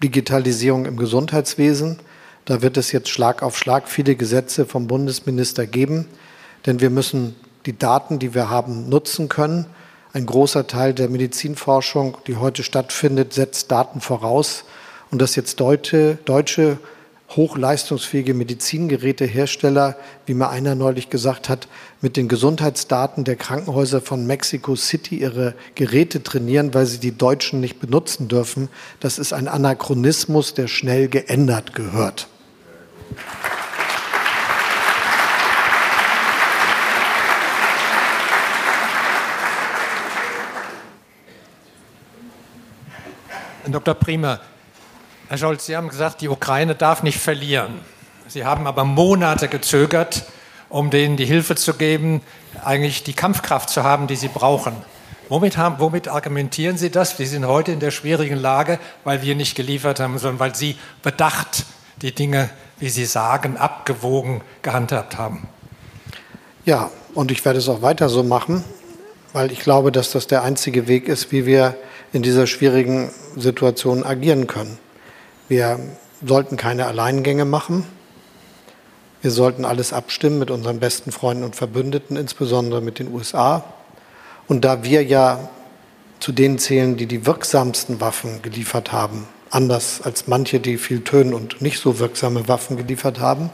Digitalisierung im Gesundheitswesen. Da wird es jetzt Schlag auf Schlag viele Gesetze vom Bundesminister geben, denn wir müssen die Daten, die wir haben, nutzen können. Ein großer Teil der Medizinforschung, die heute stattfindet, setzt Daten voraus. Und dass jetzt deutsche, deutsche hochleistungsfähige Medizingerätehersteller, wie mir einer neulich gesagt hat, mit den Gesundheitsdaten der Krankenhäuser von Mexico City ihre Geräte trainieren, weil sie die Deutschen nicht benutzen dürfen. Das ist ein Anachronismus, der schnell geändert gehört. Dr. Prima, Herr Scholz, Sie haben gesagt, die Ukraine darf nicht verlieren. Sie haben aber Monate gezögert, um denen die Hilfe zu geben, eigentlich die Kampfkraft zu haben, die sie brauchen. Womit, haben, womit argumentieren Sie das? Sie sind heute in der schwierigen Lage, weil wir nicht geliefert haben, sondern weil Sie bedacht die Dinge wie Sie sagen, abgewogen gehandhabt haben. Ja, und ich werde es auch weiter so machen, weil ich glaube, dass das der einzige Weg ist, wie wir in dieser schwierigen Situation agieren können. Wir sollten keine Alleingänge machen. Wir sollten alles abstimmen mit unseren besten Freunden und Verbündeten, insbesondere mit den USA. Und da wir ja zu denen zählen, die die wirksamsten Waffen geliefert haben, anders als manche, die viel tönen und nicht so wirksame Waffen geliefert haben.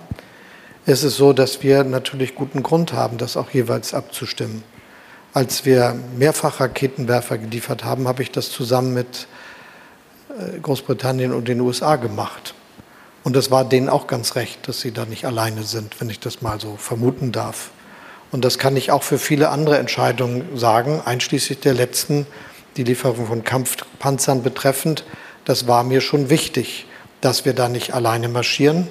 Es ist so, dass wir natürlich guten Grund haben, das auch jeweils abzustimmen. Als wir mehrfach Raketenwerfer geliefert haben, habe ich das zusammen mit Großbritannien und den USA gemacht. Und das war denen auch ganz recht, dass sie da nicht alleine sind, wenn ich das mal so vermuten darf. Und das kann ich auch für viele andere Entscheidungen sagen, einschließlich der letzten, die Lieferung von Kampfpanzern betreffend das war mir schon wichtig, dass wir da nicht alleine marschieren.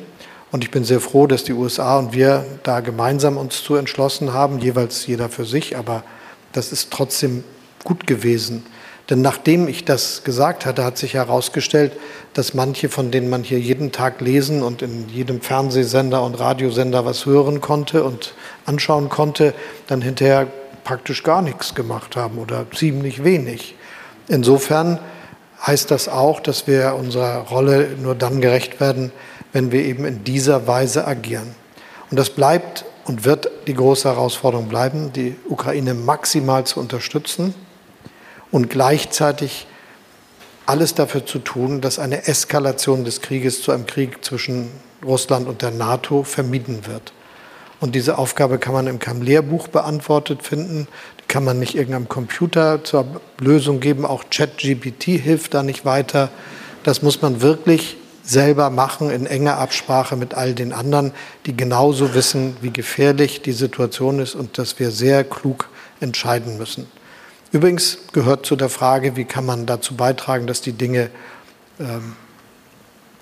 Und ich bin sehr froh, dass die USA und wir da gemeinsam uns zu entschlossen haben, jeweils jeder für sich. Aber das ist trotzdem gut gewesen. Denn nachdem ich das gesagt hatte, hat sich herausgestellt, dass manche, von denen man hier jeden Tag lesen und in jedem Fernsehsender und Radiosender was hören konnte und anschauen konnte, dann hinterher praktisch gar nichts gemacht haben oder ziemlich wenig. Insofern heißt das auch, dass wir unserer Rolle nur dann gerecht werden, wenn wir eben in dieser Weise agieren. Und das bleibt und wird die große Herausforderung bleiben, die Ukraine maximal zu unterstützen und gleichzeitig alles dafür zu tun, dass eine Eskalation des Krieges zu einem Krieg zwischen Russland und der NATO vermieden wird. Und diese Aufgabe kann man im keinem Lehrbuch beantwortet finden kann man nicht irgendeinem Computer zur Lösung geben. Auch ChatGPT hilft da nicht weiter. Das muss man wirklich selber machen in enger Absprache mit all den anderen, die genauso wissen, wie gefährlich die Situation ist und dass wir sehr klug entscheiden müssen. Übrigens gehört zu der Frage, wie kann man dazu beitragen, dass die Dinge ähm,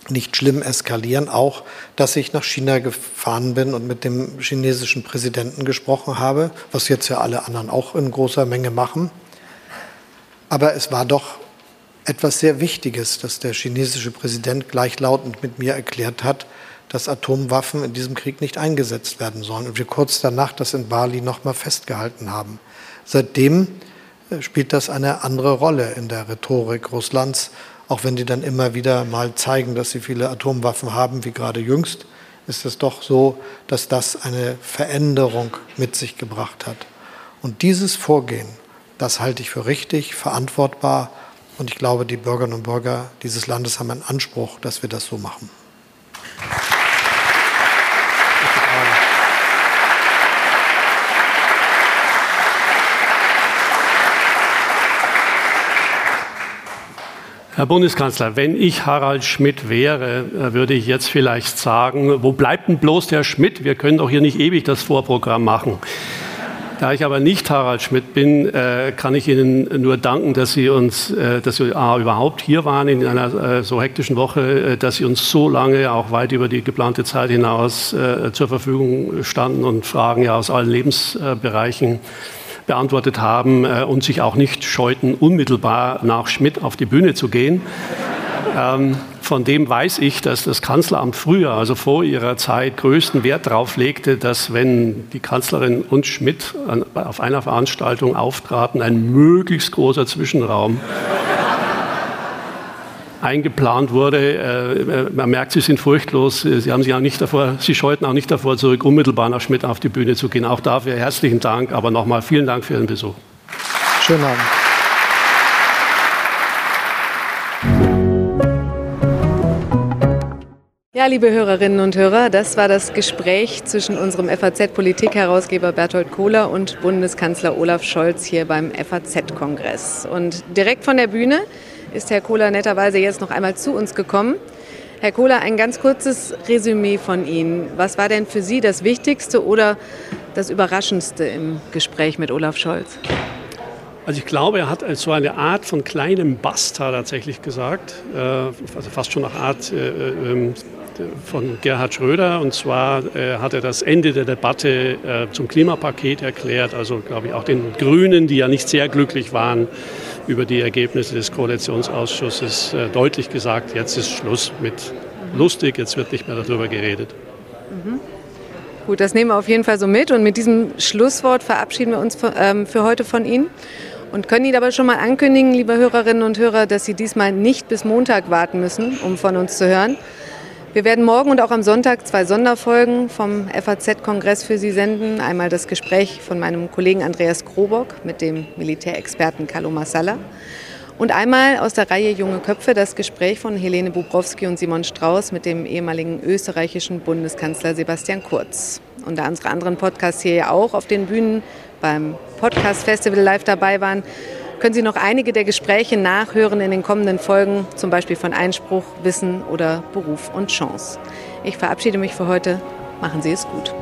nicht schlimm eskalieren. Auch, dass ich nach China gefahren bin und mit dem chinesischen Präsidenten gesprochen habe, was jetzt ja alle anderen auch in großer Menge machen. Aber es war doch etwas sehr Wichtiges, dass der chinesische Präsident gleichlautend mit mir erklärt hat, dass Atomwaffen in diesem Krieg nicht eingesetzt werden sollen. Und wir kurz danach das in Bali nochmal festgehalten haben. Seitdem spielt das eine andere Rolle in der Rhetorik Russlands, auch wenn die dann immer wieder mal zeigen, dass sie viele Atomwaffen haben, wie gerade jüngst, ist es doch so, dass das eine Veränderung mit sich gebracht hat. Und dieses Vorgehen, das halte ich für richtig, verantwortbar. Und ich glaube, die Bürgerinnen und Bürger dieses Landes haben einen Anspruch, dass wir das so machen. Herr Bundeskanzler, wenn ich Harald Schmidt wäre, äh, würde ich jetzt vielleicht sagen, wo bleibt denn bloß der Schmidt? Wir können doch hier nicht ewig das Vorprogramm machen. Da ich aber nicht Harald Schmidt bin, äh, kann ich Ihnen nur danken, dass Sie uns, äh, dass Sie A, überhaupt hier waren in einer so hektischen Woche, dass Sie uns so lange, auch weit über die geplante Zeit hinaus, zur Verfügung standen und Fragen ja aus allen Lebensbereichen beantwortet haben äh, und sich auch nicht scheuten, unmittelbar nach Schmidt auf die Bühne zu gehen. Ähm, von dem weiß ich, dass das Kanzleramt früher, also vor ihrer Zeit, größten Wert darauf legte, dass wenn die Kanzlerin und Schmidt an, auf einer Veranstaltung auftraten, ein möglichst großer Zwischenraum eingeplant wurde. Äh, man merkt, Sie sind furchtlos. Sie, haben sich auch nicht davor, Sie scheuten auch nicht davor zurück, unmittelbar nach Schmidt auf die Bühne zu gehen. Auch dafür herzlichen Dank. Aber nochmal vielen Dank für Ihren Besuch. Schönen Abend. Ja, liebe Hörerinnen und Hörer, das war das Gespräch zwischen unserem FAZ-Politikherausgeber Berthold Kohler und Bundeskanzler Olaf Scholz hier beim FAZ-Kongress. Und direkt von der Bühne ist Herr Kohler netterweise jetzt noch einmal zu uns gekommen. Herr Kohler, ein ganz kurzes Resümee von Ihnen. Was war denn für Sie das Wichtigste oder das Überraschendste im Gespräch mit Olaf Scholz? Also ich glaube, er hat so eine Art von kleinem Basta tatsächlich gesagt, äh, also fast schon nach Art äh, ähm, von Gerhard Schröder. Und zwar äh, hat er das Ende der Debatte zum Klimapaket erklärt, also glaube ich auch den Grünen, die ja nicht sehr glücklich waren über die Ergebnisse des Koalitionsausschusses äh, deutlich gesagt, jetzt ist Schluss mit lustig, jetzt wird nicht mehr darüber geredet. Mhm. Gut, das nehmen wir auf jeden Fall so mit und mit diesem Schlusswort verabschieden wir uns für, ähm, heute von Ihnen und können Ihnen aber schon mal ankündigen, liebe Hörerinnen und Hörer, dass Sie diesmal nicht bis Montag warten müssen, um von uns zu hören. Wir werden morgen und auch am Sonntag zwei Sonderfolgen vom FAZ-Kongress für Sie senden. Einmal das Gespräch von meinem Kollegen Andreas Krobock mit dem Militärexperten Carlo Massala. Und einmal aus der Reihe Junge Köpfe das Gespräch von Helene Bubrowski und Simon Strauß mit dem ehemaligen österreichischen Bundeskanzler Sebastian Kurz. Und da unsere anderen Podcasts hier ja auch auf den Bühnen beim Podcast Festival live dabei waren, können Sie noch einige der Gespräche nachhören in den kommenden Folgen, zum Beispiel von Einspruch, Wissen oder Beruf und Chance. Ich verabschiede mich für heute. Machen Sie es gut.